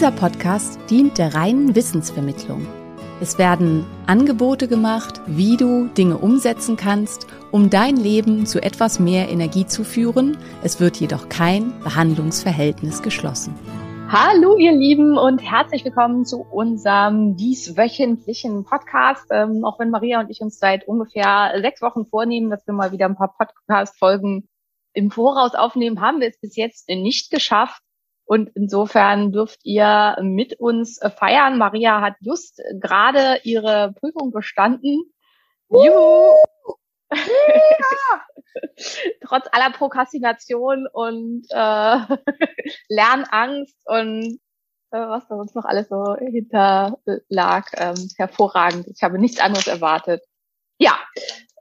Dieser Podcast dient der reinen Wissensvermittlung. Es werden Angebote gemacht, wie du Dinge umsetzen kannst, um dein Leben zu etwas mehr Energie zu führen. Es wird jedoch kein Behandlungsverhältnis geschlossen. Hallo ihr Lieben und herzlich willkommen zu unserem dieswöchentlichen Podcast. Ähm, auch wenn Maria und ich uns seit ungefähr sechs Wochen vornehmen, dass wir mal wieder ein paar Podcast-Folgen im Voraus aufnehmen, haben wir es bis jetzt nicht geschafft. Und insofern dürft ihr mit uns feiern. Maria hat just gerade ihre Prüfung bestanden. Juhu! Trotz aller Prokrastination und äh, Lernangst und äh, was da sonst noch alles so hinterlag, ähm, hervorragend. Ich habe nichts anderes erwartet. Ja,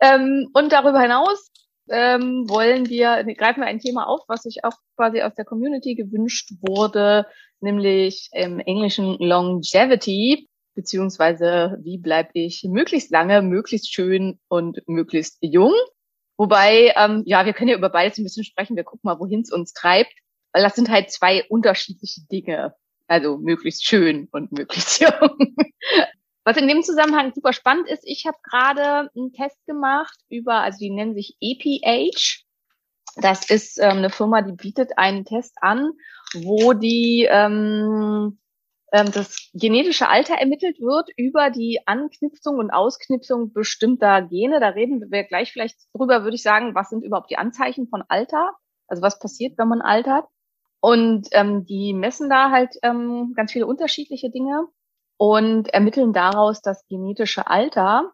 ähm, und darüber hinaus ähm, wollen wir, greifen wir ein Thema auf, was sich auch quasi aus der Community gewünscht wurde, nämlich im Englischen Longevity, beziehungsweise wie bleibe ich möglichst lange, möglichst schön und möglichst jung. Wobei, ähm, ja, wir können ja über beides ein bisschen sprechen. Wir gucken mal, wohin es uns treibt, weil das sind halt zwei unterschiedliche Dinge. Also möglichst schön und möglichst jung. Was in dem Zusammenhang super spannend ist, ich habe gerade einen Test gemacht über, also die nennen sich EPH. Das ist ähm, eine Firma, die bietet einen Test an, wo die ähm, ähm, das genetische Alter ermittelt wird über die Anknipsung und Ausknipsung bestimmter Gene. Da reden wir gleich vielleicht drüber, würde ich sagen, was sind überhaupt die Anzeichen von Alter? Also was passiert, wenn man altert? Und ähm, die messen da halt ähm, ganz viele unterschiedliche Dinge und ermitteln daraus das genetische Alter.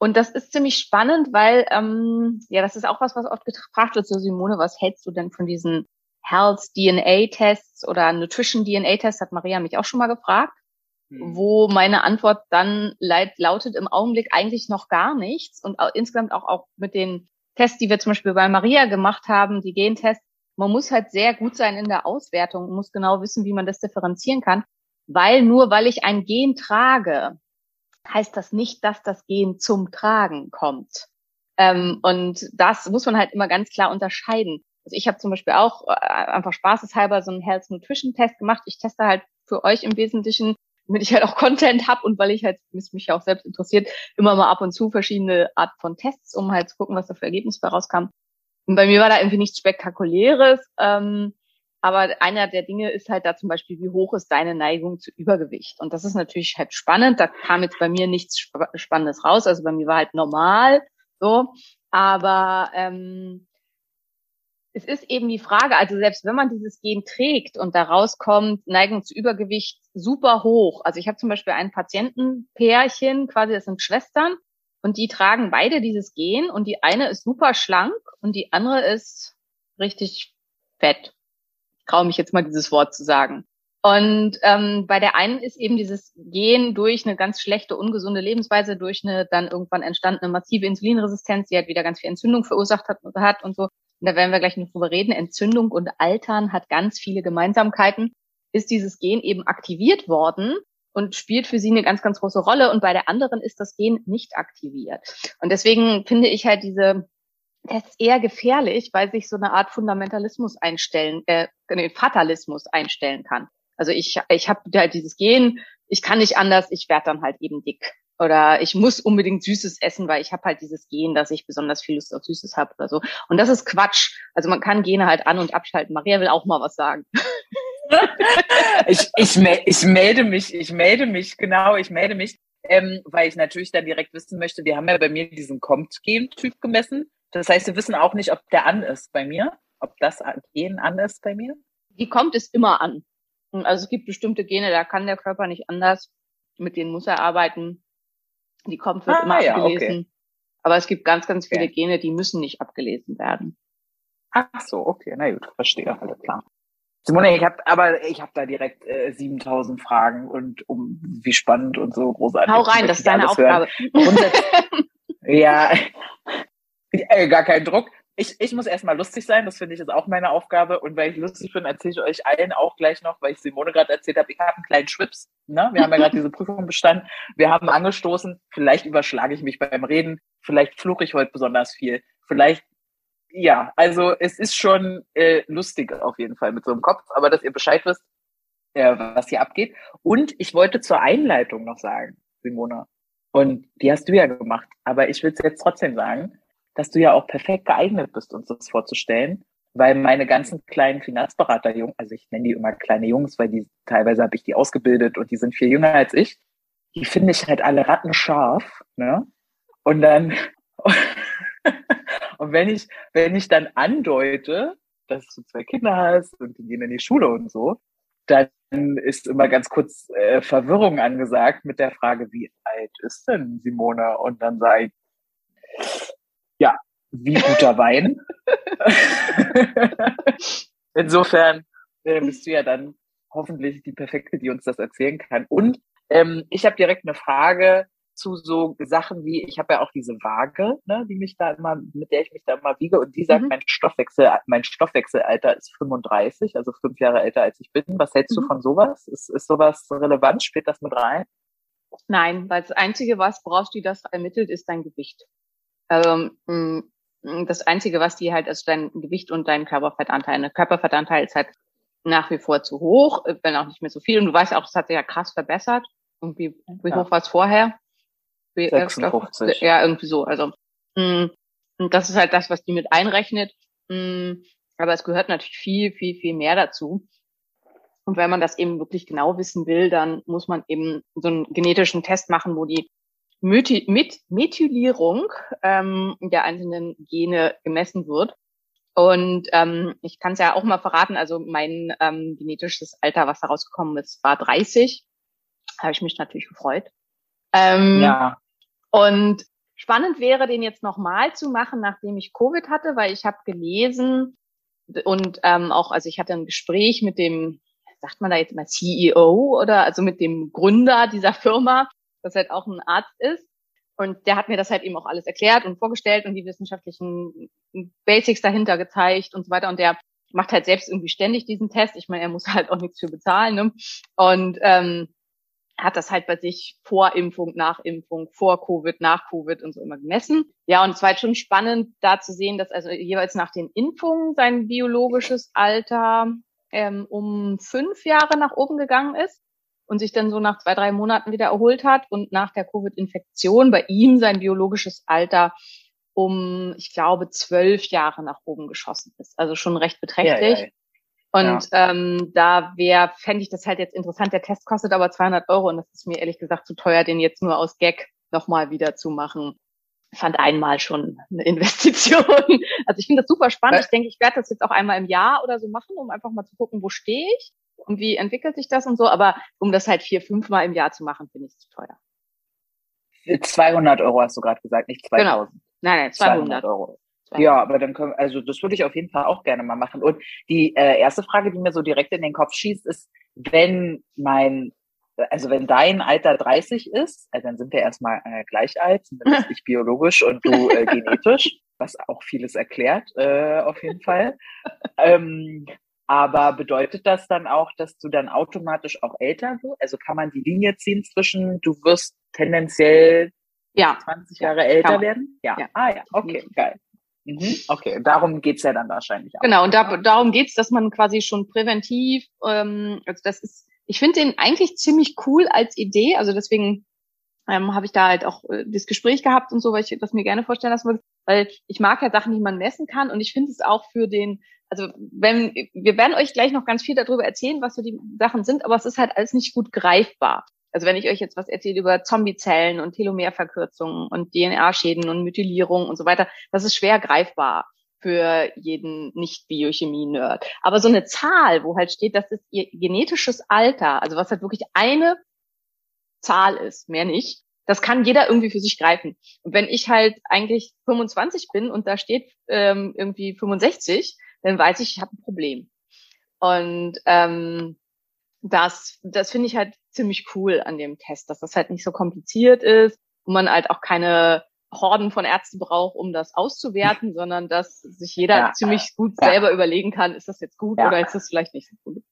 Und das ist ziemlich spannend, weil ähm, ja, das ist auch was, was oft gefragt wird. So Simone, was hältst du denn von diesen Health DNA-Tests oder Nutrition DNA-Tests? Hat Maria mich auch schon mal gefragt, Hm. wo meine Antwort dann lautet im Augenblick eigentlich noch gar nichts. Und auch, insgesamt auch, auch mit den Tests, die wir zum Beispiel bei Maria gemacht haben, die Gentests, man muss halt sehr gut sein in der Auswertung, muss genau wissen, wie man das differenzieren kann weil nur weil ich ein Gen trage, heißt das nicht, dass das Gen zum Tragen kommt. Ähm, und das muss man halt immer ganz klar unterscheiden. Also ich habe zum Beispiel auch äh, einfach spaßeshalber so einen Health Nutrition Test gemacht. Ich teste halt für euch im Wesentlichen, damit ich halt auch Content habe und weil ich halt, mich ja auch selbst interessiert, immer mal ab und zu verschiedene Art von Tests, um halt zu gucken, was da für Ergebnisse rauskam. Und bei mir war da irgendwie nichts Spektakuläres. Ähm, aber einer der Dinge ist halt da zum Beispiel, wie hoch ist deine Neigung zu Übergewicht? Und das ist natürlich halt spannend. Da kam jetzt bei mir nichts Sp Spannendes raus. Also bei mir war halt normal so. Aber ähm, es ist eben die Frage, also selbst wenn man dieses Gen trägt und da rauskommt, Neigung zu Übergewicht super hoch. Also ich habe zum Beispiel ein Patientenpärchen, quasi das sind Schwestern, und die tragen beide dieses Gen und die eine ist super schlank und die andere ist richtig fett traue mich jetzt mal dieses Wort zu sagen. Und ähm, bei der einen ist eben dieses Gen durch eine ganz schlechte, ungesunde Lebensweise, durch eine dann irgendwann entstandene massive Insulinresistenz, die halt wieder ganz viel Entzündung verursacht hat, hat und so. Und da werden wir gleich noch drüber reden. Entzündung und Altern hat ganz viele Gemeinsamkeiten. Ist dieses Gen eben aktiviert worden und spielt für sie eine ganz, ganz große Rolle. Und bei der anderen ist das Gen nicht aktiviert. Und deswegen finde ich halt diese das ist eher gefährlich, weil sich so eine Art Fundamentalismus einstellen, äh, nee, Fatalismus einstellen kann. Also ich, ich habe halt dieses Gen, ich kann nicht anders, ich werde dann halt eben dick. Oder ich muss unbedingt Süßes essen, weil ich habe halt dieses Gen, dass ich besonders viel Lust auf Süßes habe oder so. Und das ist Quatsch. Also man kann Gene halt an- und abschalten. Maria will auch mal was sagen. ich, ich, ich melde mich, ich melde mich, genau, ich melde mich, ähm, weil ich natürlich dann direkt wissen möchte, wir haben ja bei mir diesen Compt-Gen-Typ gemessen. Das heißt, wir wissen auch nicht, ob der an ist bei mir, ob das Gen an ist bei mir. Die kommt es immer an. Also es gibt bestimmte Gene, da kann der Körper nicht anders. Mit denen muss er arbeiten. Die kommt wird Ah, immer ja, abgelesen. okay. Aber es gibt ganz, ganz viele Okay. Gene, die müssen nicht abgelesen werden. Ach so, okay, na gut, verstehe, alles klar. Simone, ich habe aber ich habe da direkt äh, 7000 Fragen und um wie spannend und so großartig. Hau rein, das ist deine Aufgabe. ja, äh, gar kein Druck. Ich, ich muss erstmal lustig sein, das finde ich ist auch meine Aufgabe. Und weil ich lustig bin, erzähle ich euch allen auch gleich noch, weil ich Simone gerade erzählt habe, ich habe einen kleinen Schwips. Ne? Wir haben ja gerade diese Prüfung bestanden. Wir haben angestoßen. Vielleicht überschlage ich mich beim Reden. Vielleicht fluche ich heute besonders viel. Vielleicht ja, also es ist schon äh, lustig auf jeden Fall mit so einem Kopf, aber dass ihr Bescheid wisst, äh, was hier abgeht. Und ich wollte zur Einleitung noch sagen, Simona, und die hast du ja gemacht, aber ich will es jetzt trotzdem sagen, dass du ja auch perfekt geeignet bist, uns das vorzustellen, weil meine ganzen kleinen Finanzberater-Jungs, also ich nenne die immer kleine Jungs, weil die teilweise habe ich die ausgebildet und die sind viel jünger als ich, die finde ich halt alle rattenscharf, ne? Und dann und wenn ich wenn ich dann andeute, dass du zwei Kinder hast und die gehen in die Schule und so, dann ist immer ganz kurz äh, Verwirrung angesagt mit der Frage, wie alt ist denn Simona? Und dann sage ich, ja, wie guter Wein. Insofern äh, bist du ja dann hoffentlich die Perfekte, die uns das erzählen kann. Und ähm, ich habe direkt eine Frage zu so Sachen wie, ich habe ja auch diese Waage, ne, die mich da immer, mit der ich mich da immer wiege und die sagt, Mhm. mein Stoffwechsel, mein Stoffwechselalter ist 35, also fünf Jahre älter als ich bin. Was hältst du Mhm. von sowas? Ist, ist sowas relevant? Spielt das mit rein? Nein, weil das Einzige, was woraus die das ermittelt, ist dein Gewicht. Also, mh, das Einzige, was die halt, ist dein Gewicht und dein Körperfettanteil. Der Körperfettanteil ist halt nach wie vor zu hoch, äh, wenn auch nicht mehr so viel. Und du weißt auch, das hat sich ja krass verbessert. Irgendwie, wie Ja. hoch war es vorher? Wie, äh, 56. Stoff- Ja, irgendwie so. Also, mh, und das ist halt das, was die mit einrechnet. Mh, aber es gehört natürlich viel, viel, viel mehr dazu. Und wenn man das eben wirklich genau wissen will, dann muss man eben so einen genetischen Test machen, wo die mit Methylierung ähm, der einzelnen Gene gemessen wird. Und ähm, ich kann es ja auch mal verraten, also mein ähm, genetisches Alter, was da rausgekommen ist, war 30. Habe ich mich natürlich gefreut. Ähm, Ja. und spannend wäre, den jetzt nochmal zu machen, nachdem ich Covid hatte, weil ich habe gelesen und ähm, auch, also ich hatte ein Gespräch mit dem, sagt man da jetzt mal CEO oder also mit dem Gründer dieser Firma, das halt auch ein Arzt ist. Und der hat mir das halt eben auch alles erklärt und vorgestellt und die wissenschaftlichen Basics dahinter gezeigt und so weiter. Und der macht halt selbst irgendwie ständig diesen Test. Ich meine, er muss halt auch nichts für bezahlen. Ne? Und ähm, hat das halt bei sich vor Impfung, nach Impfung, vor Covid, nach Covid und so immer gemessen. Ja, und es war halt schon spannend, da zu sehen, dass also jeweils nach den Impfungen sein biologisches Alter ähm, um fünf Jahre nach oben gegangen ist und sich dann so nach zwei, drei Monaten wieder erholt hat und nach der Covid-Infektion bei ihm sein biologisches Alter um, ich glaube, zwölf Jahre nach oben geschossen ist. Also schon recht beträchtlich. Ja, ja, Und ähm, da wäre, fände ich das halt jetzt interessant. Der Test kostet aber 200 Euro und das ist mir ehrlich gesagt zu teuer, den jetzt nur aus Gag nochmal wieder zu machen. Ich fand einmal schon eine Investition. Also ich finde das super spannend. Ich denke, ich werde das jetzt auch einmal im Jahr oder so machen, um einfach mal zu gucken, wo stehe ich und wie entwickelt sich das und so. Aber um das halt vier, fünf Mal im Jahr zu machen, finde ich es zu teuer. 200 Euro hast du gerade gesagt, nicht 2000. Nein, nein, 200. Euro. 200. Ja, aber dann können, also das würde ich auf jeden Fall auch gerne mal machen. Und die äh, erste Frage, die mir so direkt in den Kopf schießt, ist, wenn mein, also wenn dein Alter 30 ist, also dann sind wir erstmal äh, gleich alt, zumindest ich biologisch und du äh, genetisch, was auch vieles erklärt, äh, auf jeden Fall. Ähm, aber bedeutet das dann auch, dass du dann automatisch auch älter wirst? Also kann man die Linie ziehen zwischen, du wirst tendenziell Ja, 20 Jahre älter werden? Ja. Ja. Ah ja, okay, geil. Mhm. Okay, darum geht's ja dann wahrscheinlich auch. Genau, und da, darum geht's, dass man quasi schon präventiv, ähm, also das ist, ich finde den eigentlich ziemlich cool als Idee, also deswegen ähm, habe ich da halt auch äh, das Gespräch gehabt und so, weil ich das mir gerne vorstellen lassen würde, weil ich mag ja Sachen, die man messen kann und ich finde es auch für den, also wenn, wir werden euch gleich noch ganz viel darüber erzählen, was so die Sachen sind, aber es ist halt alles nicht gut greifbar. Also wenn ich euch jetzt was erzähle über Zombiezellen und Telomerverkürzungen und DNA-Schäden und Methylierung und so weiter, das ist schwer greifbar. für jeden Nicht-Biochemie-Nerd. Aber so eine Zahl, wo halt steht, das ist ihr genetisches Alter, also was halt wirklich eine Zahl ist, mehr nicht, das kann jeder irgendwie für sich greifen. Und wenn ich halt eigentlich 25 bin und da steht ähm, irgendwie 65, dann weiß ich, ich habe ein Problem. Und ähm, das, das finde ich halt ziemlich cool an dem Test, dass das halt nicht so kompliziert ist und man halt auch keine Horden von Ärzten braucht, um das auszuwerten, sondern dass sich jeder Ja, ziemlich gut ja. selber überlegen kann, ist das jetzt gut Ja. oder ist das vielleicht nicht so gut.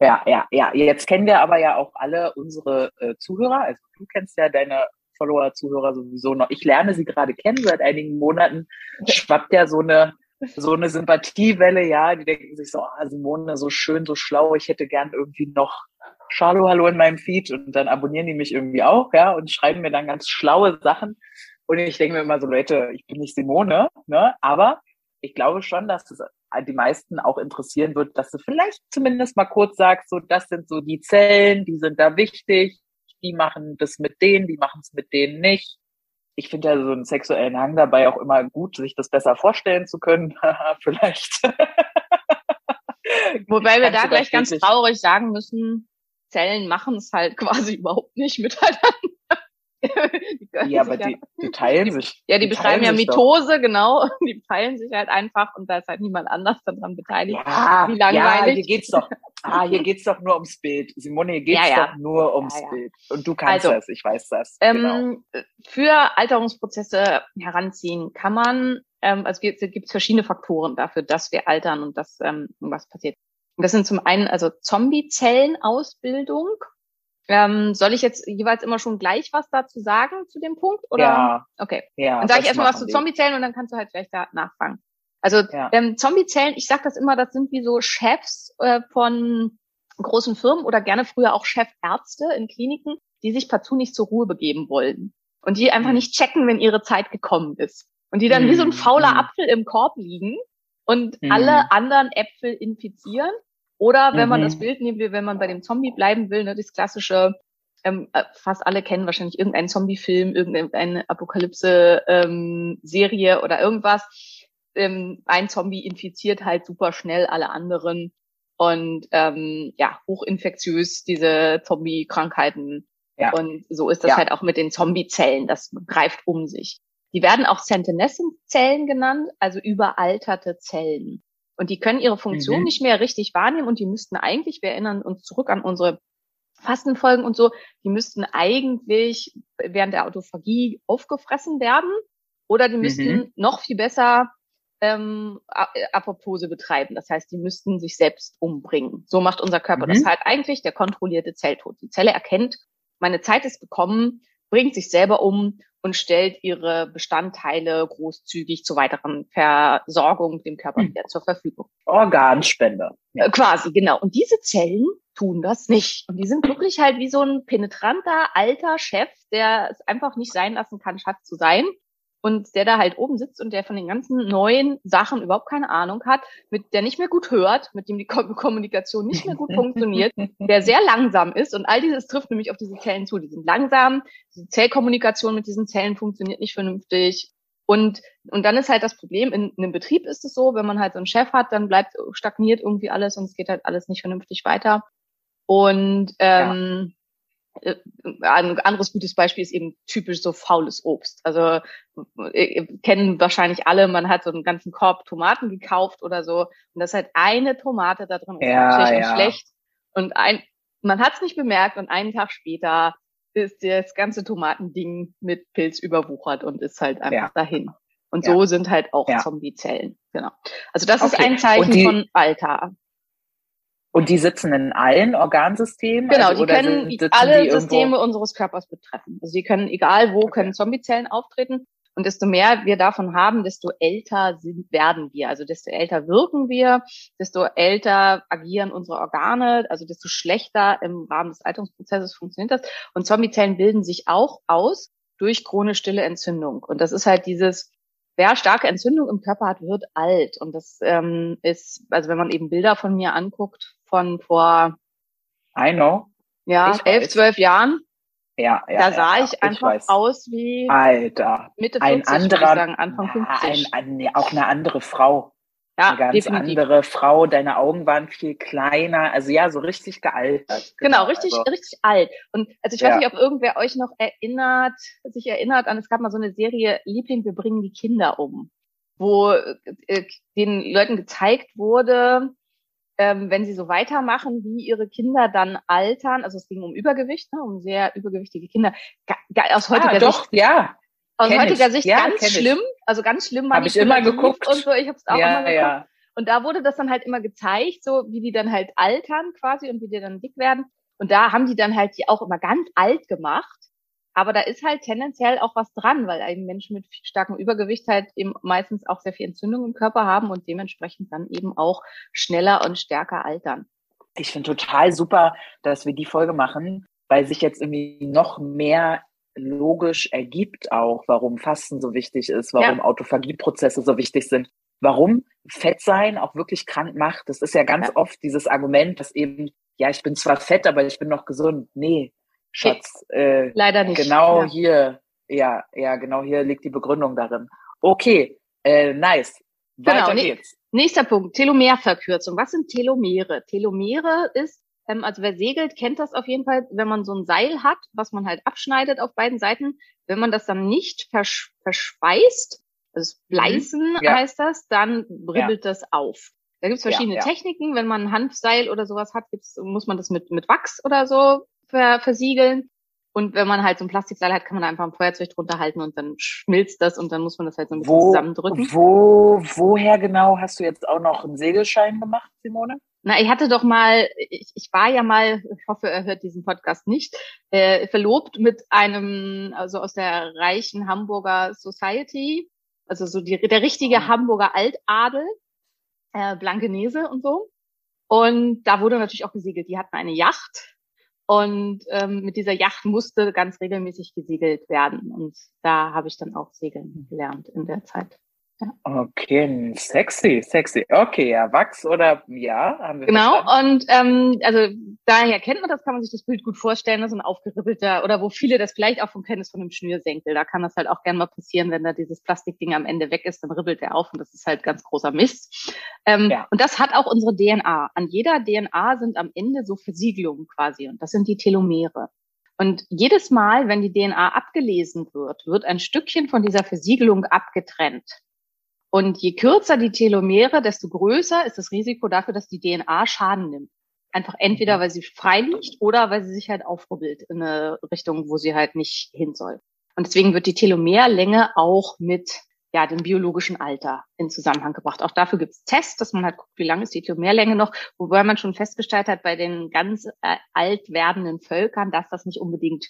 Ja, ja, ja. Jetzt kennen wir aber ja auch alle unsere äh, Zuhörer. Also du kennst ja deine Follower, Zuhörer sowieso noch. Ich lerne sie gerade kennen. Seit einigen Monaten schwappt ja so eine so eine Sympathiewelle, ja. Die denken sich so, ah, Simone, so schön, so schlau. Ich hätte gern irgendwie noch Charlo, hallo in meinem Feed. Und dann abonnieren die mich irgendwie auch, ja, und schreiben mir dann ganz schlaue Sachen. Und ich denke mir immer so, Leute, ich bin nicht Simone, ne? Aber ich glaube schon, dass es die meisten auch interessieren wird, dass du vielleicht zumindest mal kurz sagst, so das sind so die Zellen, die sind da wichtig, die machen das mit denen, die machen es mit denen nicht. Ich finde ja so einen sexuellen Hang dabei auch immer gut, sich das besser vorstellen zu können. vielleicht. Wobei wir da gleich ganz traurig sagen müssen, Zellen machen es halt quasi überhaupt nicht miteinander. die Ja, aber die, die teilen sich. ja, die betreiben ja teilen sich doch. Mitose, genau. Die teilen sich halt einfach und da ist halt niemand anders daran beteiligt. Ja, Wie ja, langweilig. hier geht's doch. Ah, hier geht's doch nur ums Bild. Simone, hier geht's Ja, ja. doch nur ums Ja, ja. Bild. Und du kannst Also, das, ich weiß das. genau. Ähm, Für Alterungsprozesse heranziehen kann man, ähm, also gibt es verschiedene Faktoren dafür, dass wir altern und dass ähm, was passiert. Und das sind zum einen also Zombie-Zellenausbildung. Ähm, soll ich jetzt jeweils immer schon gleich was dazu sagen zu dem Punkt? Oder? Ja, Okay. ja. Dann sage ich erstmal was zu. Zombiezellen und dann kannst du halt vielleicht da nachfangen. Also Ja. ähm, Zombiezellen, ich sage das immer, das sind wie so Chefs äh, von großen Firmen oder gerne früher auch Chefärzte in Kliniken, die sich partout nicht zur Ruhe begeben wollen. Und die einfach Mhm. nicht checken, wenn ihre Zeit gekommen ist. Und die dann wie so ein Mhm. fauler Mhm. Apfel im Korb liegen und Mhm. alle anderen Äpfel infizieren. Oder wenn man Mhm. das Bild nehmen will, wenn man bei dem Zombie bleiben will, ne, das klassische, ähm, äh, fast alle kennen wahrscheinlich irgendeinen Zombie-Film, irgendeine Apokalypse-Serie oder irgendwas. Ähm, ein Zombie infiziert halt super schnell alle anderen und ähm, ja, hochinfektiös diese Zombie-Krankheiten. Ja. Und so ist das Ja. halt auch mit den Zombie-Zellen. Das greift um sich. Die werden auch Sentinel-Zellen genannt, also überalterte Zellen. Und die können ihre Funktion Mhm. nicht mehr richtig wahrnehmen und die müssten eigentlich, wir erinnern uns zurück an unsere Fastenfolgen und so, die müssten eigentlich während der Autophagie aufgefressen werden oder die müssten Mhm. noch viel besser ähm, äh, Apoptose betreiben. Das heißt, die müssten sich selbst umbringen. So macht unser Körper Mhm. das halt eigentlich, der kontrollierte Zelltod. Die Zelle erkennt, meine Zeit ist gekommen, bringt sich selber um und stellt ihre Bestandteile großzügig zur weiteren Versorgung dem Körper Mhm. wieder zur Verfügung. Organspende. Ja. Äh, Quasi, genau. Und diese Zellen tun das nicht. Und die sind wirklich halt wie so ein penetranter alter Chef, der es einfach nicht sein lassen kann, Schatz zu sein. Und der da halt oben sitzt und der von den ganzen neuen Sachen überhaupt keine Ahnung hat, mit der nicht mehr gut hört, mit dem die Ko Kommunikation nicht mehr gut funktioniert, der sehr langsam ist. Und all dieses trifft nämlich auf diese Zellen zu. Die sind langsam, die Zellkommunikation mit diesen Zellen funktioniert nicht vernünftig. Und, und dann ist halt das Problem, in, einem Betrieb ist es so, wenn man halt so einen Chef hat, dann bleibt stagniert irgendwie alles und es geht halt alles nicht vernünftig weiter. Und ähm, äh, ein anderes gutes Beispiel ist eben typisch so faules Obst. Also äh, kennen wahrscheinlich alle, man hat so einen ganzen Korb Tomaten gekauft oder so und das ist halt eine Tomate da drin Ja, ja. und schlecht und ein man hat es nicht bemerkt und einen Tag später ist das ganze Tomatending mit Pilz überwuchert und ist halt einfach Ja. dahin. Und so sind halt auch. Zombiezellen. Genau. Also das ist Okay. ein Zeichen die- von Alter. Und die sitzen in allen Organsystemen? Genau, also, die oder können alle die irgendwo- Systeme unseres Körpers betreffen. Also die können, egal wo, können Zombiezellen auftreten. Und desto mehr wir davon haben, desto älter sind, werden wir. Also desto älter wirken wir, desto älter agieren unsere Organe, also desto schlechter im Rahmen des Alterungsprozesses funktioniert das. Und Zombiezellen bilden sich auch aus durch chronisch stille Entzündung. Und das ist halt dieses, wer starke Entzündung im Körper hat, wird alt. Und das ähm, ist, also wenn man eben Bilder von mir anguckt, von vor I know. ja, Ich elf, weiß. zwölf Jahren, Ja, ja. da sah ja, ich einfach weiß. aus wie Alter. Mitte 40, Ein ich anderer, sagen, Anfang Ja, 50. ein, ein, auch eine andere Frau. ja, eine ganz definitiv. andere Frau. Deine Augen waren viel kleiner. Also ja, so richtig gealtert. Genau, richtig, also, richtig alt. Und also ich weiß Ja. nicht, ob irgendwer euch noch erinnert, sich erinnert an, es gab mal so eine Serie Liebling, wir bringen die Kinder um, wo äh, den Leuten gezeigt wurde, ähm, wenn sie so weitermachen, wie ihre Kinder dann altern. Also es ging um Übergewicht, ne, um sehr übergewichtige Kinder. Ga, ga, aus heutiger ah, Sicht doch, ja. aus kenn heutiger ich. Sicht Ja, ganz kenn ich. schlimm, also ganz schlimm Hab ich immer geguckt. und so. Ich habe es auch immer Ja, geguckt. ja. Und da wurde das dann halt immer gezeigt, so wie die dann halt altern quasi und wie die dann dick werden. Und da haben die dann halt die auch immer ganz alt gemacht. Aber da ist halt tendenziell auch was dran, weil eben Menschen mit starkem Übergewicht halt eben meistens auch sehr viel Entzündung im Körper haben und dementsprechend dann eben auch schneller und stärker altern. Ich finde total super, dass wir die Folge machen, weil sich jetzt irgendwie noch mehr logisch ergibt auch, warum Fasten so wichtig ist, warum Autophagieprozesse so wichtig sind, warum Fett sein auch wirklich krank macht. Das ist ja ganz Ja. oft dieses Argument, dass eben, ja, ich bin zwar fett, aber ich bin noch gesund. Nee, Schatz, äh, Leider nicht. genau Ja. hier, ja, ja, genau hier liegt die Begründung darin. Okay, äh, nice. Weiter Genau, geht's. Nächster Punkt, Telomerverkürzung. Was sind Telomere? Telomere ist, ähm, also wer segelt, kennt das auf jeden Fall, wenn man so ein Seil hat, was man halt abschneidet auf beiden Seiten. Wenn man das dann nicht versch verschweißt, also Bleißen Mhm. Ja. heißt das, dann ribbelt das auf. Da gibt's Ja, verschiedene ja. Techniken. Wenn man ein Hanfseil oder sowas hat, gibt's, muss man das mit, mit Wachs oder so ver versiegeln. Und wenn man halt so ein Plastikseil hat, kann man da einfach ein Feuerzeug drunter halten und dann schmilzt das und dann muss man das halt so ein bisschen Wo, zusammendrücken. wo, woher genau hast du jetzt auch noch einen Segelschein gemacht, Simone? Na, ich hatte doch mal, ich, ich war ja mal, ich hoffe, er hört diesen Podcast nicht, äh, verlobt mit einem, also aus der reichen Hamburger Society, also so die, der richtige Hamburger Altadel, äh, Blankenese und so. Und da wurde natürlich auch gesegelt. Die hatten eine Yacht und ähm, mit dieser Yacht musste ganz regelmäßig gesegelt werden. Und da habe ich dann auch segeln gelernt in der Zeit. Okay, sexy, sexy. Okay, ja, Wachs oder ja, haben wir Genau, verstanden. und ähm, also daher kennt man das, kann man sich das Bild gut vorstellen, das ist ein aufgeribbelter, oder wo viele das vielleicht auch von kennen, ist von einem Schnürsenkel. Da kann das halt auch gerne mal passieren, wenn da dieses Plastikding am Ende weg ist, dann ribbelt der auf und das ist halt ganz großer Mist. Ähm, Ja. Und das hat auch unsere DNA. An jeder DNA sind am Ende so Versiegelungen quasi und das sind die Telomere. Und jedes Mal, wenn die DNA abgelesen wird, wird ein Stückchen von dieser Versiegelung abgetrennt. Und je kürzer die Telomere, desto größer ist das Risiko dafür, dass die DNA Schaden nimmt. Einfach entweder, weil sie frei liegt oder weil sie sich halt aufrubbelt in eine Richtung, wo sie halt nicht hin soll. Und deswegen wird die Telomerlänge auch mit ja, dem biologischen Alter in Zusammenhang gebracht. Auch dafür gibt es Tests, dass man halt guckt, wie lang ist die Telomerlänge noch, wobei man schon festgestellt hat bei den ganz äh, alt werdenden Völkern, dass das nicht unbedingt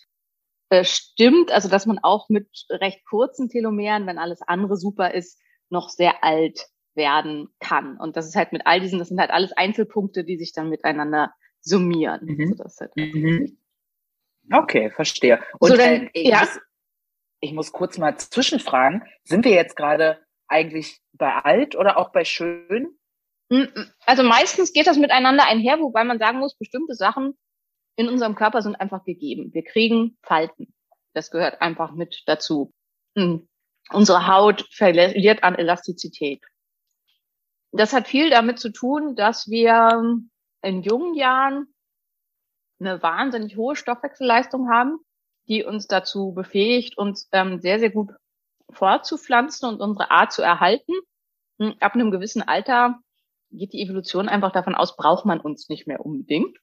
äh, stimmt. Also dass man auch mit recht kurzen Telomeren, wenn alles andere super ist, noch sehr alt werden kann. Und das ist halt mit all diesen, das sind halt alles Einzelpunkte, die sich dann miteinander summieren. Mhm. So, halt Mhm. Okay, verstehe. Und So, dann- äh, ich, ja. muss, ich muss kurz mal zwischenfragen, sind wir jetzt gerade eigentlich bei alt oder auch bei schön? Mm, Also meistens geht das miteinander einher, wobei man sagen muss, bestimmte Sachen in unserem Körper sind einfach gegeben. Wir kriegen Falten. Das gehört einfach mit dazu. Mm. Unsere Haut verliert an Elastizität. Das hat viel damit zu tun, dass wir in jungen Jahren eine wahnsinnig hohe Stoffwechselleistung haben, die uns dazu befähigt, uns ähm, sehr, sehr gut fortzupflanzen und unsere Art zu erhalten. Hm, Ab einem gewissen Alter geht die Evolution einfach davon aus, braucht man uns nicht mehr unbedingt.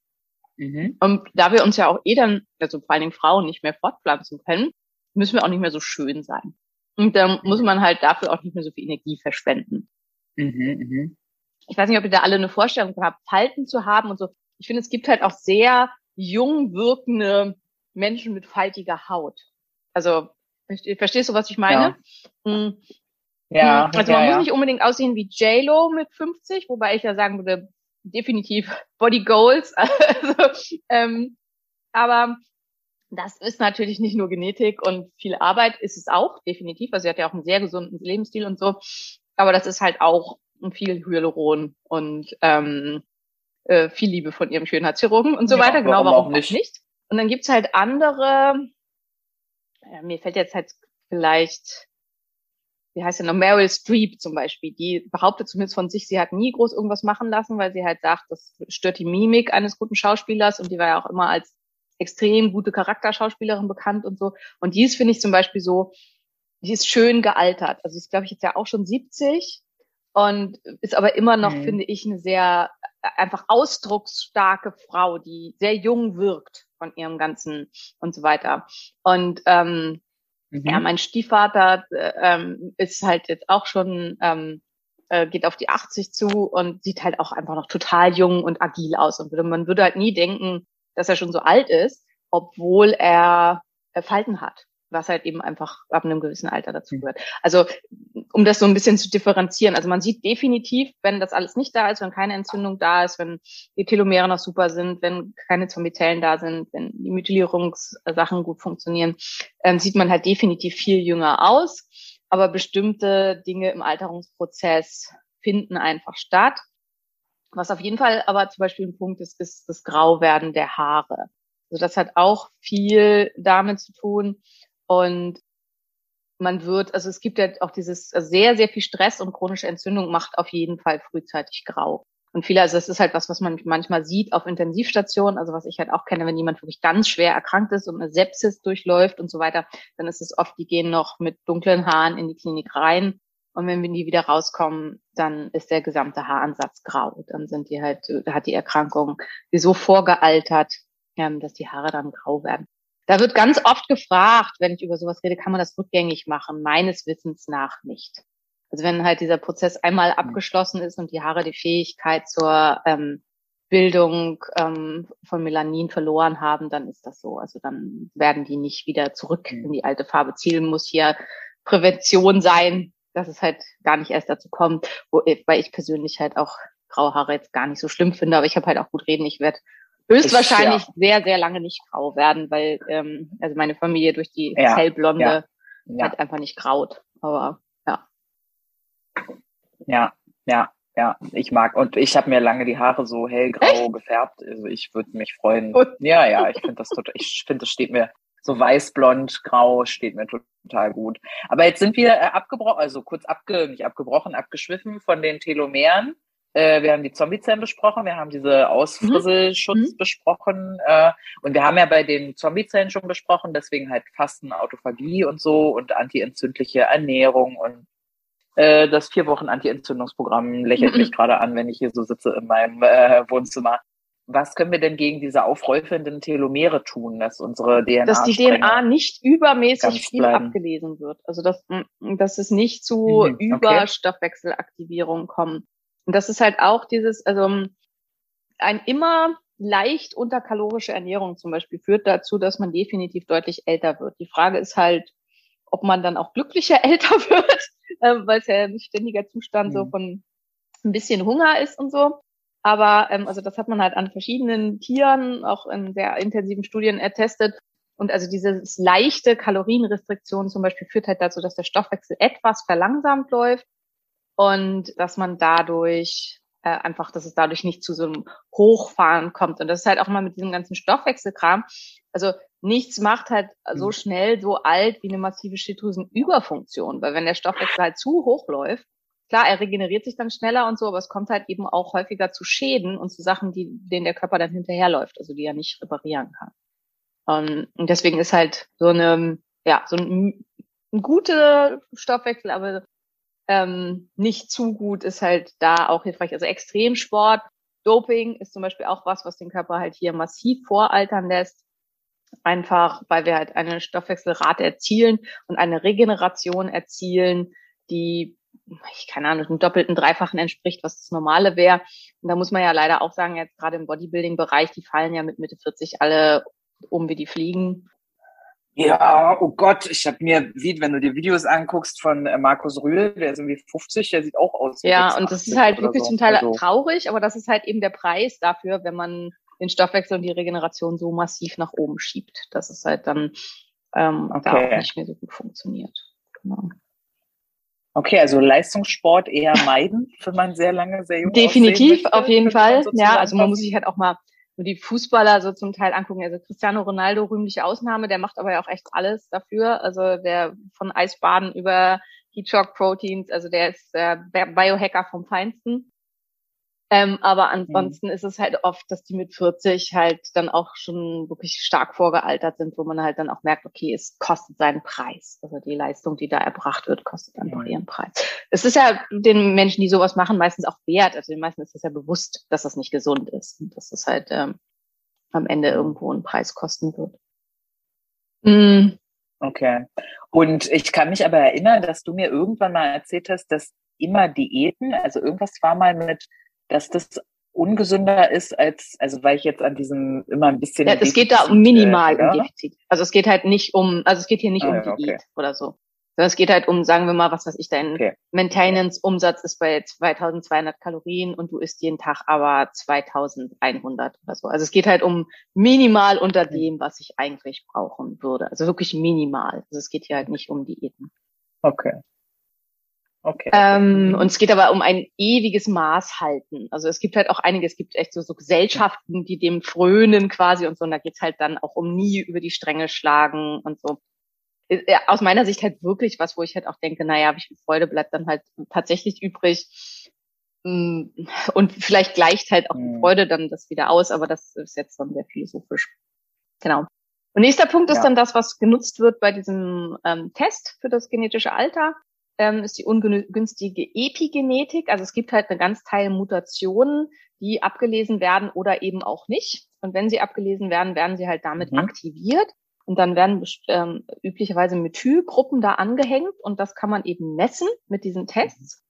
Mhm. Und da wir uns ja auch eh dann, also vor allen Dingen Frauen, nicht mehr fortpflanzen können, müssen wir auch nicht mehr so schön sein. Und dann muss man halt dafür auch nicht mehr so viel Energie verschwenden. Mhm, mhm. Ich weiß nicht, ob ihr da alle eine Vorstellung habt, Falten zu haben und so. Ich finde, es gibt halt auch sehr jung wirkende Menschen mit faltiger Haut. Also, versteh- verstehst du, was ich meine? Ja, also ja, man ja. muss nicht unbedingt aussehen wie J-Lo mit 50, wobei ich ja sagen würde, definitiv Body Goals. Also, ähm, aber das ist natürlich nicht nur Genetik und viel Arbeit ist es auch, definitiv. Also sie hat ja auch einen sehr gesunden Lebensstil und so. Aber das ist halt auch viel Hyaluron und ähm, äh, viel Liebe von ihrem Schönheitschirurgen und so Ja, weiter. Genau, warum warum auch auch nicht? nicht? Und dann gibt's halt andere ja, mir fällt jetzt halt vielleicht, wie heißt der noch, Meryl Streep zum Beispiel, die behauptet zumindest von sich, sie hat nie groß irgendwas machen lassen, weil sie halt sagt, das stört die Mimik eines guten Schauspielers und die war ja auch immer als extrem gute Charakterschauspielerin bekannt und so. Und die ist, finde ich zum Beispiel so, die ist schön gealtert. Also ist, glaube ich, jetzt ja auch schon 70 und ist aber immer noch, mhm. finde ich, eine sehr äh, einfach ausdrucksstarke Frau, die sehr jung wirkt von ihrem ganzen und so weiter. Und ähm, mhm. ja, mein Stiefvater äh, ähm, ist halt jetzt auch schon ähm, äh, geht auf die 80 zu und sieht halt auch einfach noch total jung und agil aus und würde, man würde halt nie denken, dass er schon so alt ist, obwohl er Falten hat was halt eben einfach ab einem gewissen Alter dazu gehört. Also um das so ein bisschen zu differenzieren. Also man sieht definitiv, wenn das alles nicht da ist, wenn keine Entzündung da ist, wenn die Telomere noch super sind, wenn keine Zombizellen da sind, wenn die Methylierungssachen gut funktionieren, ähm, sieht man halt definitiv viel jünger aus. Aber bestimmte Dinge im Alterungsprozess finden einfach statt. Was auf jeden Fall aber zum Beispiel ein Punkt ist, ist das Grauwerden der Haare. Also das hat auch viel damit zu tun, und man wird, also es gibt ja auch dieses also sehr, sehr viel Stress und chronische Entzündung macht auf jeden Fall frühzeitig grau. Und viele, also das ist halt was, was man manchmal sieht auf Intensivstationen, also was ich halt auch kenne, wenn jemand wirklich ganz schwer erkrankt ist und eine Sepsis durchläuft und so weiter, dann ist es oft, die gehen noch mit dunklen Haaren in die Klinik rein. Und wenn die wieder rauskommen, dann ist der gesamte Haaransatz grau. Dann sind die halt, hat die Erkrankung die so vorgealtert, ähm, dass die Haare dann grau werden. Da wird ganz oft gefragt, wenn ich über sowas rede, kann man das rückgängig machen? Meines Wissens nach nicht. Also wenn halt dieser Prozess einmal hm. abgeschlossen ist und die Haare die Fähigkeit zur ähm, Bildung ähm, von Melanin verloren haben, dann ist das so. Also dann werden die nicht wieder zurück hm. in die alte Farbe. Ziel muss hier Prävention sein, dass es halt gar nicht erst dazu kommt, wo, weil ich persönlich halt auch graue Haare jetzt gar nicht so schlimm finde, aber ich habe halt auch gut reden. Ich werde höchstwahrscheinlich ja. sehr, sehr lange nicht grau werden, weil ähm, also meine Familie durch die ja. hellblonde ja. halt einfach nicht graut. Aber ja. Ja, ja, ja, ich mag. Und ich habe mir lange die Haare so hellgrau Echt? gefärbt. Also ich würde mich freuen. Gut. Ja, ja, ich finde das total, ich finde, das steht mir so weiß-blond, grau steht mir total gut. Aber jetzt sind wir äh, abgebrochen, also kurz abge, nicht abgebrochen, abgeschwiffen von den Telomeren. Äh, wir haben die Zombiezellen besprochen, wir haben diese Ausfrisselschutz mhm. besprochen äh, und wir haben ja bei den Zombiezellen schon besprochen, deswegen halt Fasten, Autophagie und so und antientzündliche Ernährung und äh, das vier Wochen Antientzündungsprogramm lächelt mhm. mich gerade an, wenn ich hier so sitze in meinem äh, Wohnzimmer. Was können wir denn gegen diese aufräufenden Telomere tun, dass unsere DNA dass die DNA nicht übermäßig viel bleiben. abgelesen wird, also dass dass es nicht zu mhm, okay. Überstoffwechselaktivierung kommt. Und das ist halt auch dieses, also ein immer leicht unterkalorische Ernährung zum Beispiel führt dazu, dass man definitiv deutlich älter wird. Die Frage ist halt, ob man dann auch glücklicher älter wird, äh, weil es ja ein ständiger Zustand mhm. so von ein bisschen Hunger ist und so. Aber ähm, also das hat man halt an verschiedenen Tieren, auch in sehr intensiven Studien ertestet. Und also dieses leichte Kalorienrestriktion zum Beispiel führt halt dazu, dass der Stoffwechsel etwas verlangsamt läuft und dass man dadurch äh, einfach, dass es dadurch nicht zu so einem Hochfahren kommt. Und das ist halt auch mal mit diesem ganzen Stoffwechselkram. Also nichts macht halt so mhm. schnell so alt wie eine massive Schilddrüsenüberfunktion, weil wenn der Stoffwechsel halt zu hoch läuft, klar, er regeneriert sich dann schneller und so, aber es kommt halt eben auch häufiger zu Schäden und zu Sachen, die, denen der Körper dann hinterherläuft, also die er nicht reparieren kann. Um, und deswegen ist halt so eine, ja, so ein, ein guter Stoffwechsel, aber ähm, nicht zu gut ist halt da auch hilfreich. Also Extremsport, Doping ist zum Beispiel auch was, was den Körper halt hier massiv voraltern lässt. Einfach, weil wir halt eine Stoffwechselrate erzielen und eine Regeneration erzielen, die, ich keine Ahnung, einem doppelten, dreifachen entspricht, was das Normale wäre. Und da muss man ja leider auch sagen, jetzt gerade im Bodybuilding-Bereich, die fallen ja mit Mitte 40 alle um wie die Fliegen. Ja, oh Gott, ich habe mir, wie, wenn du dir Videos anguckst von äh, Markus Rühl, der ist irgendwie 50, der sieht auch aus. Wie Ja, und das ist halt wirklich so. zum Teil also. traurig, aber das ist halt eben der Preis dafür, wenn man den Stoffwechsel und die Regeneration so massiv nach oben schiebt, dass es halt dann ähm, okay. da auch nicht mehr so gut funktioniert. Genau. Okay, also Leistungssport eher meiden, wenn man sehr lange, sehr jung Definitiv, auf jeden Fall. Ja, also man muss sich halt auch mal nur die Fußballer so zum Teil angucken. Also Cristiano Ronaldo, rühmliche Ausnahme, der macht aber ja auch echt alles dafür. Also der von Eisbaden über Heat Shock Proteins, also der ist äh, Biohacker vom Feinsten. Ähm, aber ansonsten mhm. ist es halt oft, dass die mit 40 halt dann auch schon wirklich stark vorgealtert sind, wo man halt dann auch merkt, okay, es kostet seinen Preis. Also die Leistung, die da erbracht wird, kostet einfach mhm. ihren Preis. Es ist ja den Menschen, die sowas machen, meistens auch wert. Also den meisten ist es ja bewusst, dass das nicht gesund ist und dass es halt ähm, am Ende irgendwo einen Preis kosten wird. Mhm. Okay. Und ich kann mich aber erinnern, dass du mir irgendwann mal erzählt hast, dass immer Diäten, also irgendwas war mal mit dass das ungesünder ist als, also weil ich jetzt an diesem immer ein bisschen. Ja, es geht da um minimal äh, um Defizit. Also es geht halt nicht um, also es geht hier nicht ah, um ja, Diät okay. oder so. Sondern es geht halt um, sagen wir mal, was weiß ich, dein okay. Maintenance-Umsatz ist bei 2200 Kalorien und du isst jeden Tag aber 2100 oder so. Also es geht halt um minimal unter dem, was ich eigentlich brauchen würde. Also wirklich minimal. Also es geht hier halt nicht um Diäten. Okay. Okay. Ähm, und es geht aber um ein ewiges Maß halten. Also es gibt halt auch einige, es gibt echt so, so Gesellschaften, die dem frönen quasi und so. Und da geht's halt dann auch um nie über die Stränge schlagen und so. Aus meiner Sicht halt wirklich was, wo ich halt auch denke, naja, wie viel Freude bleibt dann halt tatsächlich übrig. Mm, und vielleicht gleicht halt auch die mhm. Freude dann das wieder aus, aber das ist jetzt dann sehr philosophisch. Genau. Und nächster Punkt ist ja. dann das, was genutzt wird bei diesem ähm, Test für das genetische Alter ähm, ist die ungünstige Epigenetik. Also es gibt halt eine ganz Teil Mutationen, die abgelesen werden oder eben auch nicht. Und wenn sie abgelesen werden, werden sie halt damit mhm. aktiviert. Und dann werden ähm, üblicherweise Methylgruppen da angehängt und das kann man eben messen mit diesen Tests.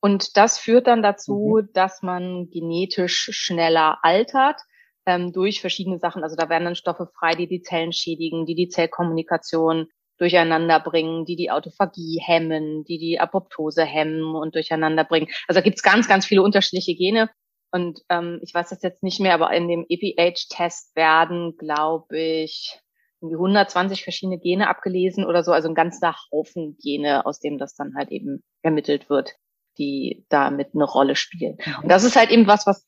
Und das führt dann dazu, mhm. dass man genetisch schneller altert ähm, durch verschiedene Sachen. Also da werden dann Stoffe frei, die die Zellen schädigen, die die Zellkommunikation durcheinander bringen, die die Autophagie hemmen, die die Apoptose hemmen und durcheinander bringen. Also da gibt's ganz, ganz viele unterschiedliche Gene. Und ähm, ich weiß das jetzt nicht mehr, aber in dem EPH-Test werden, glaube ich, irgendwie 120 verschiedene Gene abgelesen oder so, also ein ganzer Haufen Gene, aus dem das dann halt eben ermittelt wird, die damit eine Rolle spielen. Und das ist halt eben was, was